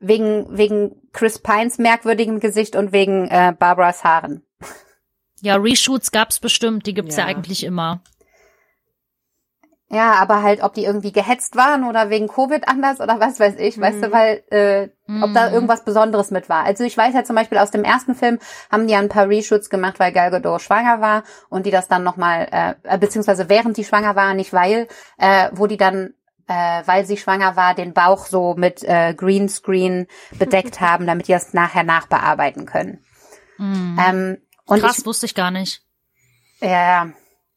Wegen, wegen Chris Pines merkwürdigem Gesicht und wegen äh, Barbaras Haaren. Ja, Reshoots gab's bestimmt, die gibt's ja, Ja. eigentlich immer. Ja, aber halt, ob die irgendwie gehetzt waren oder wegen Covid anders oder was weiß ich, weißt du, weil äh, ob da irgendwas Besonderes mit war. Also ich weiß ja zum Beispiel aus dem ersten Film haben die ja ein paar Reshoots gemacht, weil Gal Gadot schwanger war und die das dann nochmal, äh, beziehungsweise während die schwanger war, nicht weil, äh, wo die dann äh, weil sie schwanger war, den Bauch so mit äh, Greenscreen bedeckt [LAUGHS] haben, damit die das nachher nachbearbeiten können. Ähm, und Krass, ich, wusste ich gar nicht. ja,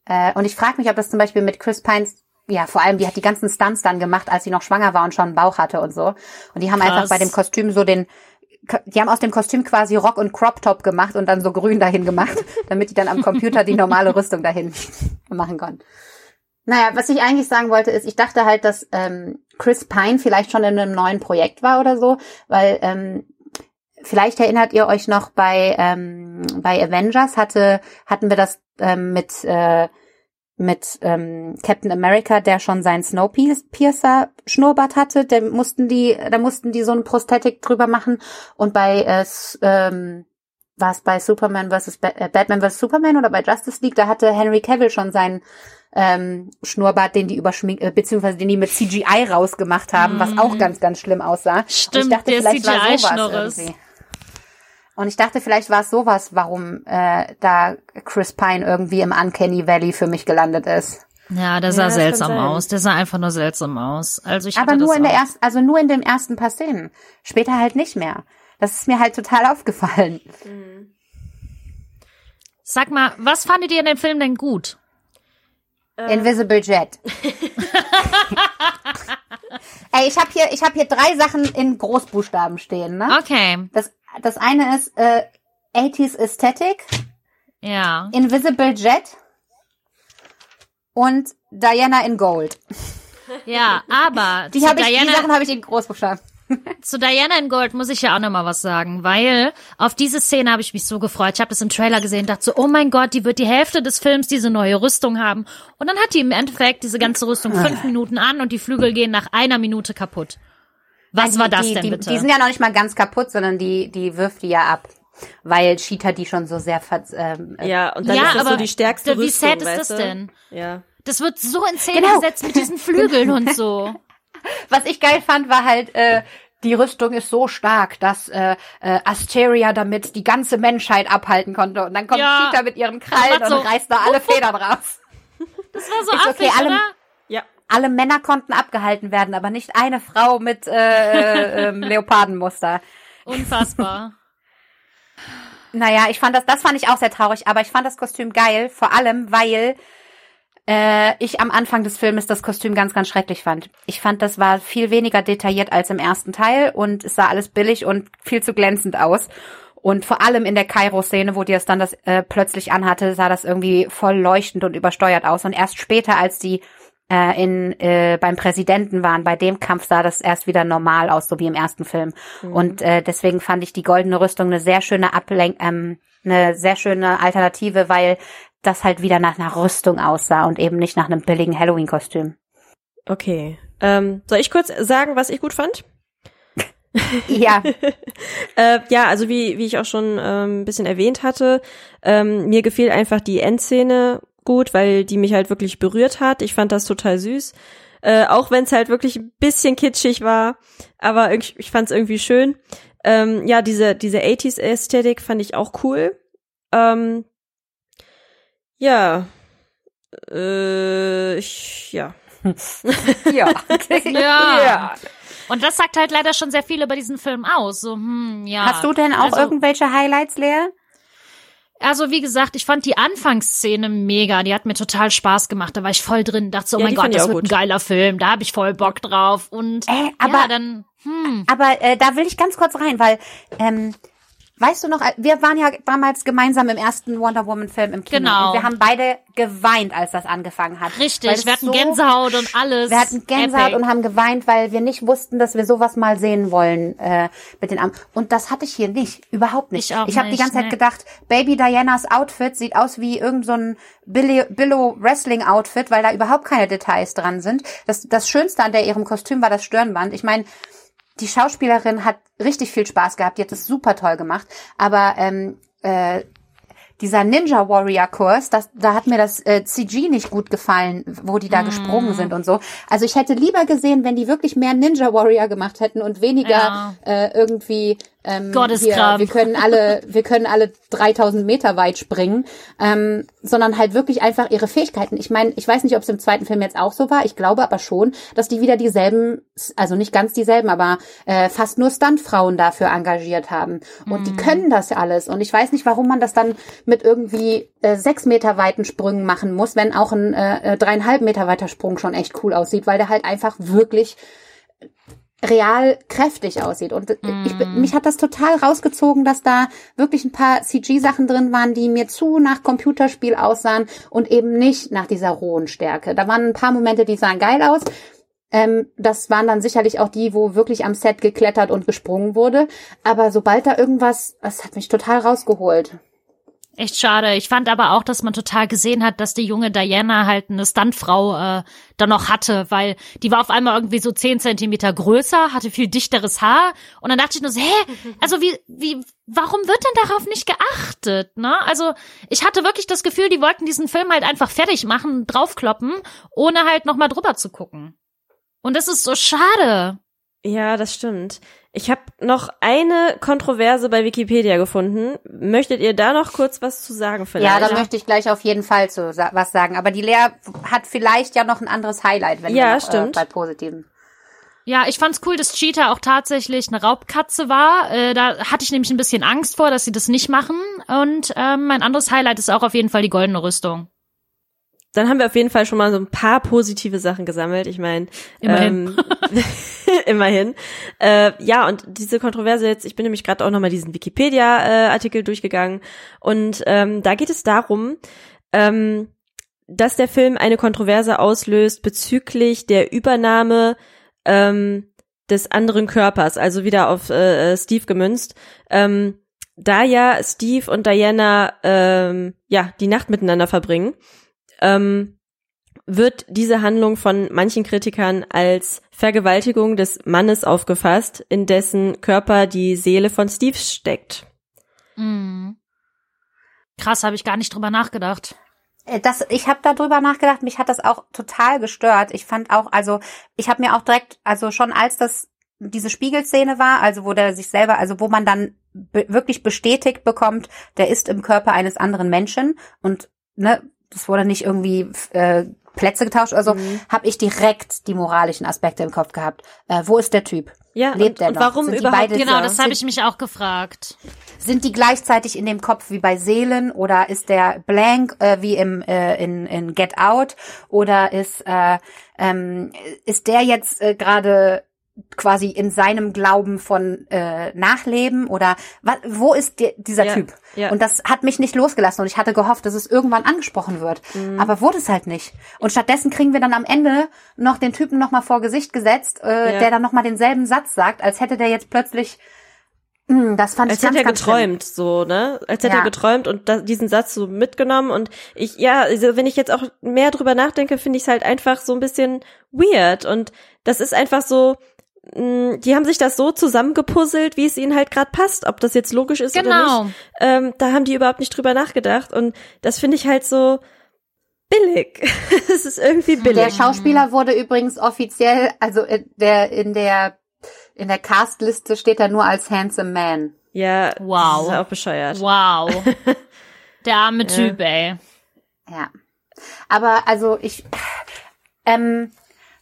äh, und ich frage mich, ob das zum Beispiel mit Chris Pines, ja, vor allem, die hat die ganzen Stunts dann gemacht, als sie noch schwanger war und schon einen Bauch hatte und so. Und die haben Krass. einfach bei dem Kostüm so den, die haben aus dem Kostüm quasi Rock und Crop Top gemacht und dann so grün dahin gemacht, [LAUGHS] damit die dann am Computer die normale Rüstung dahin [LAUGHS] machen konnten. Naja, was ich eigentlich sagen wollte, ist, ich dachte halt, dass ähm, Chris Pine vielleicht schon in einem neuen Projekt war oder so, weil ähm, vielleicht erinnert ihr euch noch bei ähm, bei Avengers hatte hatten wir das ähm, mit äh, mit ähm, Captain America, der schon seinen Snowpiercer Schnurrbart hatte, der mussten die, da mussten die so eine Prosthetik drüber machen und bei äh, ähm, war es bei Superman vs. Ba äh, Batman vs. Superman oder bei Justice League, da hatte Henry Cavill schon seinen ähm, Schnurrbart, den die überschminkt, äh, beziehungsweise den die mit CGI rausgemacht haben, was auch ganz, ganz schlimm aussah. Und Stimmt, ich dachte, der vielleicht war sowas. Und ich dachte, vielleicht war es sowas, warum äh, da Chris Pine irgendwie im Uncanny Valley für mich gelandet ist. Ja, der sah kann seltsam aus. Der sah einfach nur seltsam aus. Also ich Aber nur das in der ersten, also nur in den ersten paar Szenen. Später halt nicht mehr. Das ist mir halt total aufgefallen. Sag mal, was fandet ihr in dem Film denn gut? Invisible Jet. [LAUGHS] Ey, ich habe hier, ich habe hier drei Sachen in Großbuchstaben stehen. Ne? Okay, Das, das eine ist äh, 80s Aesthetic, ja. Invisible Jet und Diana in Gold. Ja, aber Die, hab ich, die Diana, Sachen habe ich in Großbuchstaben. [LAUGHS] zu Diana in Gold muss ich ja auch noch mal was sagen, weil auf diese Szene habe ich mich so gefreut. Ich habe das im Trailer gesehen, dachte so, oh mein Gott, die wird die Hälfte des Films diese neue Rüstung haben. Und dann hat die im Endeffekt diese ganze Rüstung fünf Minuten an und die Flügel gehen nach einer Minute kaputt. Was die, war das die, denn die, bitte? Die sind ja noch nicht mal ganz kaputt, sondern die, die wirft die ja ab. Weil Cheetah die schon so sehr ver ähm, äh, Ja, und dann ja, ist das aber so die stärkste wie Rüstung, sad ist weißt das denn? Ja. Das wird so in Szene Genau. gesetzt mit diesen Flügeln und so. [LAUGHS] Was ich geil fand, war halt, äh, die Rüstung ist so stark, dass äh, äh, Asteria damit die ganze Menschheit abhalten konnte. Und dann kommt Ja. Cheetah mit ihren Krallen so und reißt da alle Federn raus. Das war so okay, affig, alle- oder? Ja. Alle Männer konnten abgehalten werden, aber nicht eine Frau mit äh, äh, ähm, [LAUGHS] Leopardenmuster. Unfassbar. Naja, ich fand das, das fand ich auch sehr traurig, aber ich fand das Kostüm geil, vor allem, weil äh, ich am Anfang des Filmes das Kostüm ganz, ganz schrecklich fand. Ich fand, das war viel weniger detailliert als im ersten Teil und es sah alles billig und viel zu glänzend aus. Und vor allem in der Kairo-Szene, wo die es dann das äh, plötzlich anhatte, sah das irgendwie voll leuchtend und übersteuert aus. Und erst später, als die äh, in äh, beim Präsidenten waren, bei dem Kampf sah das erst wieder normal aus, so wie im ersten Film. Und äh, deswegen fand ich die goldene Rüstung eine sehr schöne Ablenk ähm, eine sehr schöne Alternative, weil das halt wieder nach einer Rüstung aussah und eben nicht nach einem billigen Halloween-Kostüm. Okay. Ähm, soll ich kurz sagen, was ich gut fand? [LAUGHS] Ja, [LAUGHS] Äh, ja, also wie, wie ich auch schon ähm, ein bisschen erwähnt hatte, ähm, mir gefiel einfach die Endszene gut, weil die mich halt wirklich berührt hat. Ich fand das total süß. Äh, auch wenn es halt wirklich ein bisschen kitschig war, aber irgendwie, ich fand es irgendwie schön. Ähm, ja, diese, diese 80s-Ästhetik fand ich auch cool. Ähm, ja. Äh, ich, ja. [LAUGHS] [LAUGHS] ja. Ja. Und das sagt halt leider schon sehr viel über diesen Film aus. So, hm, ja. Hast du denn auch also, irgendwelche Highlights, Lea? Also wie gesagt, ich fand die Anfangsszene mega. Die hat mir total Spaß gemacht. Da war ich voll drin. Dachte so, oh Ja, mein Gott, das wird ein gut. geiler Film. Da habe ich voll Bock drauf. Und Äh, aber- ja, dann, hm. Aber äh, da will ich ganz kurz rein, weil ähm, weißt du noch, äh, wir waren ja damals gemeinsam im ersten Wonder Woman Film im Kino Genau. und wir haben beide geweint, als das angefangen hat. Richtig, wir hatten so- Gänsehaut und alles. Wir hatten Gänsehaut Epic. und haben geweint, weil wir nicht wussten, dass wir sowas mal sehen wollen äh, mit den Armen. Und das hatte ich hier nicht, überhaupt nicht. Ich auch ich habe die ganze Zeit nee. gedacht, Baby Dianas Outfit sieht aus wie irgend so ein Billy- Billow Wrestling Outfit, weil da überhaupt keine Details dran sind. Das, das Schönste an der ihrem Kostüm war das Stirnband. Ich meine, die Schauspielerin hat richtig viel Spaß gehabt, die hat das super toll gemacht, aber ähm, äh, dieser Ninja Warrior Kurs, das, da hat mir das äh, CG nicht gut gefallen, wo die da gesprungen sind und so. Also ich hätte lieber gesehen, wenn die wirklich mehr Ninja Warrior gemacht hätten und weniger Ja. äh, irgendwie ähm, Gotteskram. wir können alle, wir können alle 3000 Meter weit springen, ähm, sondern halt wirklich einfach ihre Fähigkeiten. Ich meine, ich weiß nicht, ob es im zweiten Film jetzt auch so war. Ich glaube aber schon, dass die wieder dieselben, also nicht ganz dieselben, aber äh, fast nur Stuntfrauen dafür engagiert haben. Und die können das alles. Und ich weiß nicht, warum man das dann mit irgendwie äh, sechs Meter weiten Sprüngen machen muss, wenn auch ein äh, äh, dreieinhalb Meter weiter Sprung schon echt cool aussieht, weil der halt einfach wirklich real kräftig aussieht. Und ich, bin- mich hat das total rausgezogen, dass da wirklich ein paar CG-Sachen drin waren, die mir zu nach Computerspiel aussahen und eben nicht nach dieser rohen Stärke. Da waren ein paar Momente, die sahen geil aus. Ähm, das waren dann sicherlich auch die, wo wirklich am Set geklettert und gesprungen wurde. Aber sobald da irgendwas, das hat mich total rausgeholt. Echt schade. Ich fand aber auch, dass man total gesehen hat, dass die junge Diana halt eine Stuntfrau äh, dann noch hatte, weil die war auf einmal irgendwie so zehn Zentimeter größer, hatte viel dichteres Haar und dann dachte ich nur so, hä, [LAUGHS] also wie, wie, warum wird denn darauf nicht geachtet, ne? Also ich hatte wirklich das Gefühl, die wollten diesen Film halt einfach fertig machen, draufkloppen, ohne halt nochmal drüber zu gucken. Und das ist so schade. Ja, das stimmt. Ich habe noch eine Kontroverse bei Wikipedia gefunden. Möchtet ihr da noch kurz was zu sagen vielleicht? Ja, da möchte ich gleich auf jeden Fall zu sa was sagen. Aber die Lea hat vielleicht ja noch ein anderes Highlight, wenn Ja, wir noch, stimmt. Äh, bei Positiven. Ja, ich fand's cool, dass Cheetah auch tatsächlich eine Raubkatze war. Äh, da hatte ich nämlich ein bisschen Angst vor, dass sie das nicht machen. Und ähm, mein anderes Highlight ist auch auf jeden Fall die goldene Rüstung. Dann haben wir auf jeden Fall schon mal so ein paar positive Sachen gesammelt. Ich meine, Immerhin. Ähm, [LAUGHS] immerhin. Äh, ja, und diese Kontroverse jetzt, ich bin nämlich gerade auch nochmal diesen Wikipedia-Artikel durchgegangen und ähm, da geht es darum, ähm, dass der Film eine Kontroverse auslöst bezüglich der Übernahme ähm, des anderen Körpers, also wieder auf äh, Steve gemünzt. Ähm, da ja Steve und Diana ähm, ja die Nacht miteinander verbringen, ähm, wird diese Handlung von manchen Kritikern als Vergewaltigung des Mannes aufgefasst, in dessen Körper die Seele von Steve steckt. Mhm. Krass, habe ich gar nicht drüber nachgedacht. Äh, Das, ich habe darüber nachgedacht, mich hat das auch total gestört. Ich fand auch, also ich habe mir auch direkt, also schon als das diese Spiegelszene war, also wo der sich selber, also wo man dann be wirklich bestätigt bekommt, der ist im Körper eines anderen Menschen und ne, das wurde nicht irgendwie äh, Plätze getauscht oder so, Mhm. habe ich direkt die moralischen Aspekte im Kopf gehabt. Äh, wo ist der Typ? Ja, Lebt und, er und noch? warum Sind überhaupt? beide- Genau, das habe ich mich auch gefragt. Sind die gleichzeitig in dem Kopf wie bei Seelen oder ist der blank äh, wie im äh, in, in Get Out oder ist äh, ähm, ist der jetzt äh, gerade quasi in seinem Glauben von äh, Nachleben oder wo ist die, dieser Ja, Typ? ja. Und das hat mich nicht losgelassen und ich hatte gehofft, dass es irgendwann angesprochen wird, Mhm. aber wurde es halt nicht. Und stattdessen kriegen wir dann am Ende noch den Typen noch mal vor Gesicht gesetzt, äh, Ja. der dann noch mal denselben Satz sagt, als hätte der jetzt plötzlich Hm, das fand als ich ganz, hätte er ganz schlimm. geträumt, so, ne? Als hätte Ja. er geträumt und da, diesen Satz so mitgenommen und ich, ja, also wenn ich jetzt auch mehr drüber nachdenke, finde ich es halt einfach so ein bisschen weird und das ist einfach so, die haben sich das so zusammengepuzzelt, wie es ihnen halt gerade passt, ob das jetzt logisch ist oder Genau. nicht. Ähm, da haben die überhaupt nicht drüber nachgedacht und das finde ich halt so billig. [LAUGHS] Es ist irgendwie billig. Der Schauspieler wurde übrigens offiziell, also in der in der in der Castliste steht er nur als handsome man. ja, Wow. das ist auch bescheuert. Wow. [LAUGHS] Der arme Typ, ey. Ja. Aber also ich ähm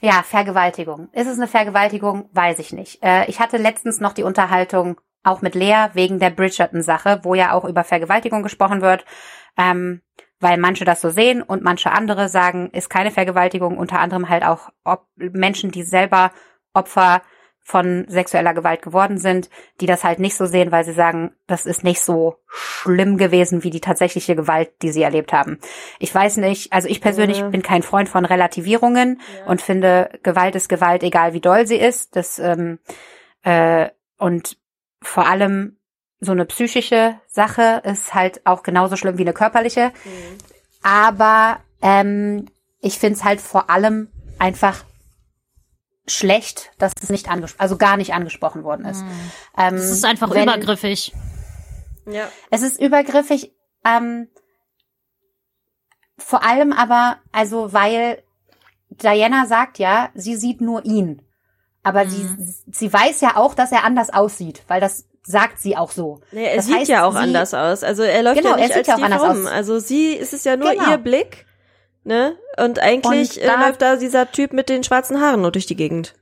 ja, Vergewaltigung. Ist es eine Vergewaltigung? Weiß ich nicht. Äh, ich hatte letztens noch die Unterhaltung auch mit Lea wegen der Bridgerton-Sache, wo ja auch über Vergewaltigung gesprochen wird, ähm, weil manche das so sehen und manche andere sagen, ist keine Vergewaltigung, unter anderem halt auch Menschen, die selber Opfer von sexueller Gewalt geworden sind, die das halt nicht so sehen, weil sie sagen, das ist nicht so schlimm gewesen wie die tatsächliche Gewalt, die sie erlebt haben. Ich weiß nicht, also ich persönlich Ja. bin kein Freund von Relativierungen und finde, Gewalt ist Gewalt, egal wie doll sie ist. Das ähm, äh, und vor allem so eine psychische Sache ist halt auch genauso schlimm wie eine körperliche. Aber ähm, ich finde es halt vor allem einfach schlecht, dass es nicht angesprochen, also gar nicht angesprochen worden ist. Ähm, Das ist einfach wenn- übergriffig. Ja. Es ist übergriffig. ähm, vor allem aber, also weil Diana sagt ja, sie sieht nur ihn. Aber Mhm. sie, sie weiß ja auch, dass er anders aussieht, weil das sagt sie auch so. Nee, er Das sieht heißt, ja auch sie- anders aus. Also er läuft Genau, ja er nicht sieht als ja auch die anders rum. aus. Also sie ist es ja nur Genau. ihr Blick, ne? Und eigentlich Und äh, da- läuft da dieser Typ mit den schwarzen Haaren nur durch die Gegend.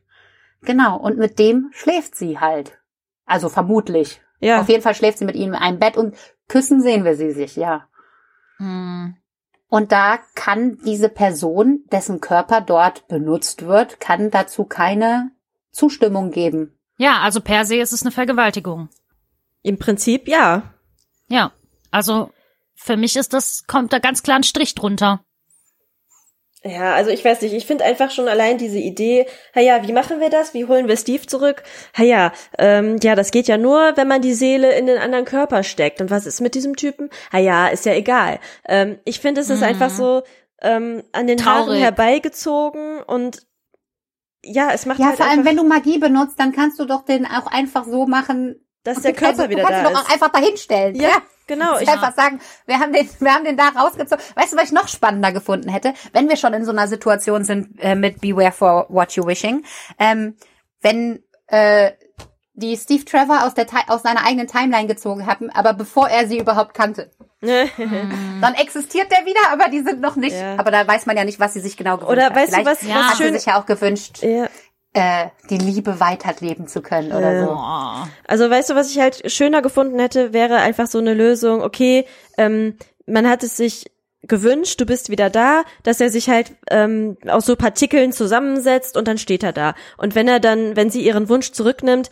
Genau, und mit dem schläft sie halt. Also vermutlich. Ja. Auf jeden Fall schläft sie mit ihm in einem Bett und küssen sehen wir sie sich, ja. Hm. Und da kann diese Person, dessen Körper dort benutzt wird, kann dazu keine Zustimmung geben. Ja, also per se ist es eine Vergewaltigung. Im Prinzip ja. Ja, also für mich ist das, kommt da ganz klar ein Strich drunter. Ja, also ich weiß nicht, ich finde einfach schon allein diese Idee, ha ja, wie machen wir das? Wie holen wir Steve zurück? Ha ja, ähm, ja, das geht ja nur, wenn man die Seele in den anderen Körper steckt. Und was ist mit diesem Typen? Ha ja, ist ja egal. Ähm, ich finde, es ist Mhm. einfach so ähm, an den Haaren Traurig. herbeigezogen und ja, es macht Ja, halt vor allem, wenn du Magie benutzt, dann kannst du doch den auch einfach so machen. dass der Körper also, wieder du kannst da ihn doch auch ist. einfach dahinstellen. Ja, genau. Ich einfach sagen, wir haben den, wir haben den da rausgezogen. Weißt du, was ich noch spannender gefunden hätte, wenn wir schon in so einer Situation sind äh, mit Beware for What You Wishing, ähm, wenn äh, die Steve Trevor aus der aus seiner eigenen Timeline gezogen haben, aber bevor er sie überhaupt kannte, [LAUGHS] dann existiert der wieder, aber die sind noch nicht. Ja. Aber da weiß man ja nicht, was sie sich genau gewünscht Oder hat. weißt du, was- was hat sie schön- sich ja auch gewünscht, ja. Äh, die Liebe weiterleben zu können oder Ja. so. Also weißt du, was ich halt schöner gefunden hätte, wäre einfach so eine Lösung, okay, ähm, man hat es sich gewünscht, du bist wieder da, dass er sich halt ähm, aus so Partikeln zusammensetzt und dann steht er da. Und wenn er dann, wenn sie ihren Wunsch zurücknimmt,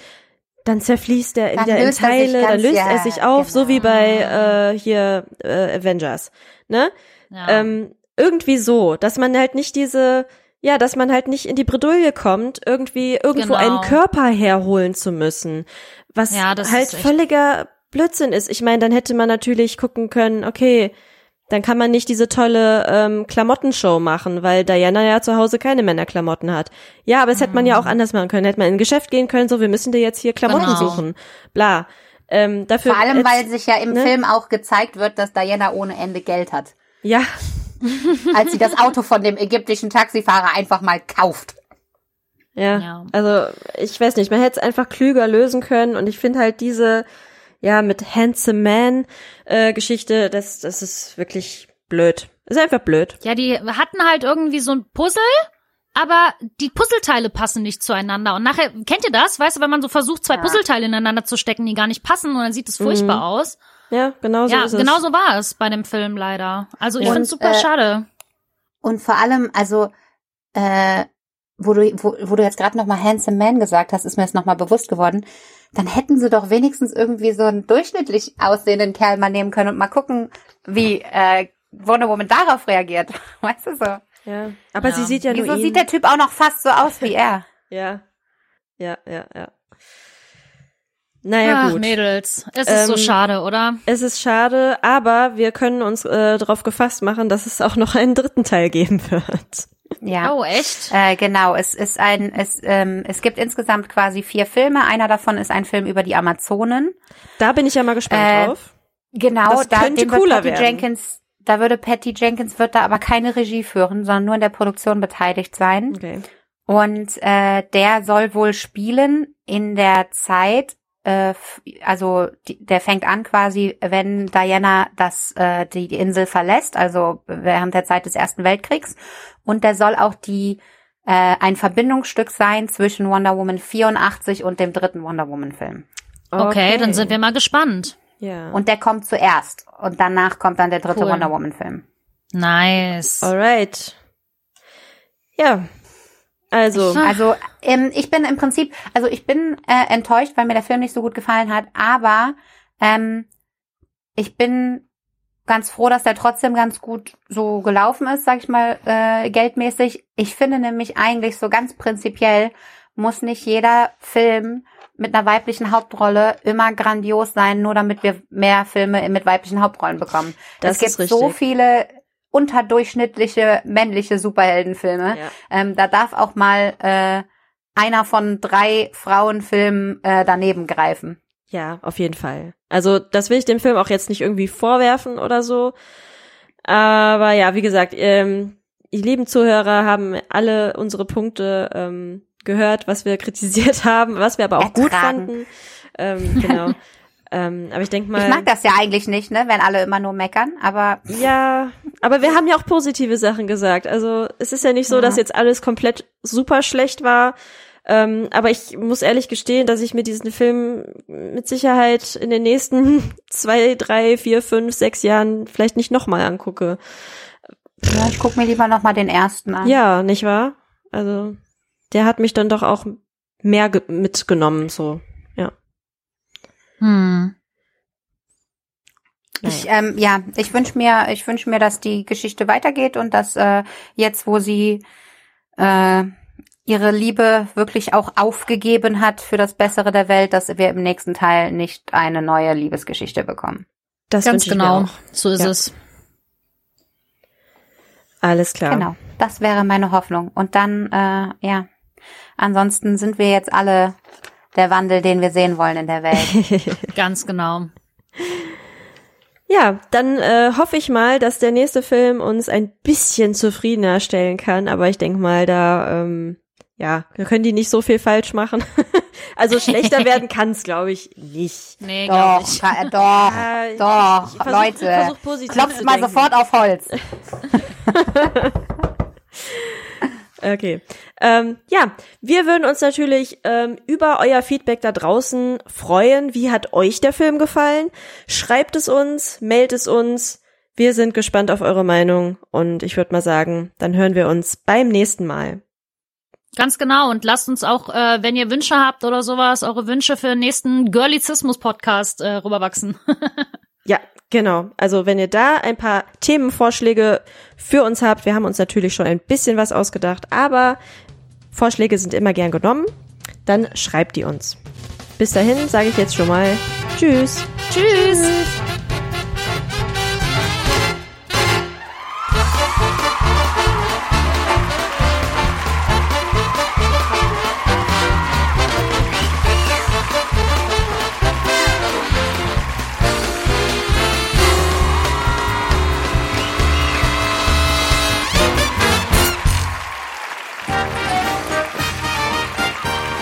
dann zerfließt er Dann wieder in er Teile, dann löst ja, er sich auf, so genau. wie bei äh, hier äh, Avengers, ne? Ja. Ähm, irgendwie so, dass man halt nicht diese, ja, dass man halt nicht in die Bredouille kommt, irgendwie irgendwo Genau. einen Körper herholen zu müssen, was Ja, das halt völliger Blödsinn ist. Ich meine, dann hätte man natürlich gucken können, okay, dann kann man nicht diese tolle ähm, Klamottenshow machen, weil Diana ja zu Hause keine Männerklamotten hat. Ja, aber das hätte man ja auch anders machen können. Hätte man in ein Geschäft gehen können, so, wir müssen dir jetzt hier Klamotten Genau. suchen. Bla. Ähm, dafür Vor allem, jetzt- weil sich ja im ne? Film auch gezeigt wird, dass Diana ohne Ende Geld hat. Ja, als sie das Auto von dem ägyptischen Taxifahrer einfach mal kauft. Ja, Ja. also ich weiß nicht, man hätte es einfach klüger lösen können und ich finde halt diese, ja, mit Handsome Man äh, Geschichte, das, das ist wirklich blöd. Ist einfach blöd. Ja, die hatten halt irgendwie so ein Puzzle, aber die Puzzleteile passen nicht zueinander. Und nachher, kennt ihr das? Weißt du, wenn man so versucht, zwei Ja. Puzzleteile ineinander zu stecken, die gar nicht passen und dann sieht es furchtbar Mhm. aus. Ja, genau so ja, ist es. genau so war es bei dem Film leider. Also ich finde super äh, schade. Und vor allem, also, äh, wo du, wo, wo du jetzt gerade nochmal Handsome Man gesagt hast, ist mir das nochmal bewusst geworden. Dann hätten sie doch wenigstens irgendwie so einen durchschnittlich aussehenden Kerl mal nehmen können und mal gucken, wie äh, Wonder Woman darauf reagiert. [LAUGHS] Weißt du so? Ja. Aber Ja. sie sieht ja Wieso nur ihn. sieht der Typ auch noch fast so aus wie [LAUGHS] er? ja. Ja, ja, ja. Naja, Ach, gut. Mädels, es ist so Ähm, schade, oder? Es ist schade, aber wir können uns äh, darauf gefasst machen, dass es auch noch einen dritten Teil geben wird. Ja. Oh, echt? Äh, genau, es ist ein, es, ähm, es gibt insgesamt quasi vier Filme. Einer davon ist ein Film über die Amazonen. Da bin ich ja mal gespannt Äh, drauf. Genau, Das da könnte cooler Patty werden. Jenkins, da würde Patty Jenkins wird da aber keine Regie führen, sondern nur in der Produktion beteiligt sein. Okay. Und äh, der soll wohl spielen in der Zeit, äh, also die, der fängt an quasi, wenn Diana das äh, die, die Insel verlässt, also während der Zeit des Ersten Weltkriegs. Und der soll auch die äh, ein Verbindungsstück sein zwischen Wonder Woman 84 und dem dritten Wonder Woman Film. Okay, dann sind wir mal gespannt. Ja. Und der kommt zuerst und danach kommt dann der dritte Cool. Wonder Woman Film. Nice. Alright. Ja. Also, Also ähm, ich bin im Prinzip, also ich bin äh, enttäuscht, weil mir der Film nicht so gut gefallen hat, aber ähm, ich bin ganz froh, dass der trotzdem ganz gut so gelaufen ist, sag ich mal, äh, geldmäßig. Ich finde nämlich eigentlich so ganz prinzipiell muss nicht jeder Film mit einer weiblichen Hauptrolle immer grandios sein, nur damit wir mehr Filme mit weiblichen Hauptrollen bekommen. Das es gibt ist richtig. so viele unterdurchschnittliche männliche Superheldenfilme. Ja. Ähm, da darf auch mal äh, einer von drei Frauenfilmen äh, daneben greifen. Ja, auf jeden Fall. Also das will ich dem Film auch jetzt nicht irgendwie vorwerfen oder so. Aber ja, wie gesagt, ähm, die lieben Zuhörer haben alle unsere Punkte ähm, gehört, was wir kritisiert [LAUGHS] haben, was wir aber auch Ertragen. gut fanden. Ähm, genau. [LAUGHS] ähm, aber ich denke mal. Ich mag das ja eigentlich nicht, ne, wenn alle immer nur meckern, aber Ja, aber wir haben ja auch positive Sachen gesagt. Also es ist ja nicht so, Ja. dass jetzt alles komplett super schlecht war. Ähm, aber ich muss ehrlich gestehen, dass ich mir diesen Film mit Sicherheit in den nächsten [LAUGHS] zwei, drei, vier, fünf, sechs Jahren vielleicht nicht nochmal angucke. ja, ich guck mir lieber noch mal den ersten an. Ja, nicht wahr? Also der hat mich dann doch auch mehr ge- mitgenommen, so. Hm. Ich, ähm, ja, ich wünsch mir, ich wünsch mir, dass die Geschichte weitergeht und dass äh, jetzt, wo sie äh, ihre Liebe wirklich auch aufgegeben hat für das Bessere der Welt, dass wir im nächsten Teil nicht eine neue Liebesgeschichte bekommen. Das Ganz wünsch ich mir genau. auch. So ist Ja. es. Alles klar. Genau, das wäre meine Hoffnung. Und dann, äh, ja, ansonsten sind wir jetzt alle der Wandel, den wir sehen wollen in der Welt. [LAUGHS] Ganz genau. Ja, dann äh, hoffe ich mal, dass der nächste Film uns ein bisschen zufriedener stellen kann. Aber ich denke mal, da ähm, ja, wir können die nicht so viel falsch machen. [LAUGHS] also schlechter [LAUGHS] werden kann es, glaube ich, nicht. Nee, doch, ich. ka- doch, Ja, ich- doch, ich versuch- Leute. Klopft mal denken. sofort auf Holz. Okay. Ähm, ja, wir würden uns natürlich ähm, über euer Feedback da draußen freuen. Wie hat euch der Film gefallen? Schreibt es uns, meldet es uns. Wir sind gespannt auf eure Meinung und ich würde mal sagen, dann hören wir uns beim nächsten Mal. Ganz genau. Und lasst uns auch, äh, wenn ihr Wünsche habt oder sowas, eure Wünsche für den nächsten Girlizismus-Podcast äh, rüberwachsen. [LAUGHS] Ja, genau. Also wenn ihr da ein paar Themenvorschläge für uns habt, wir haben uns natürlich schon ein bisschen was ausgedacht, aber Vorschläge sind immer gern genommen, dann schreibt die uns. Bis dahin sage ich jetzt schon mal Tschüss. Tschüss.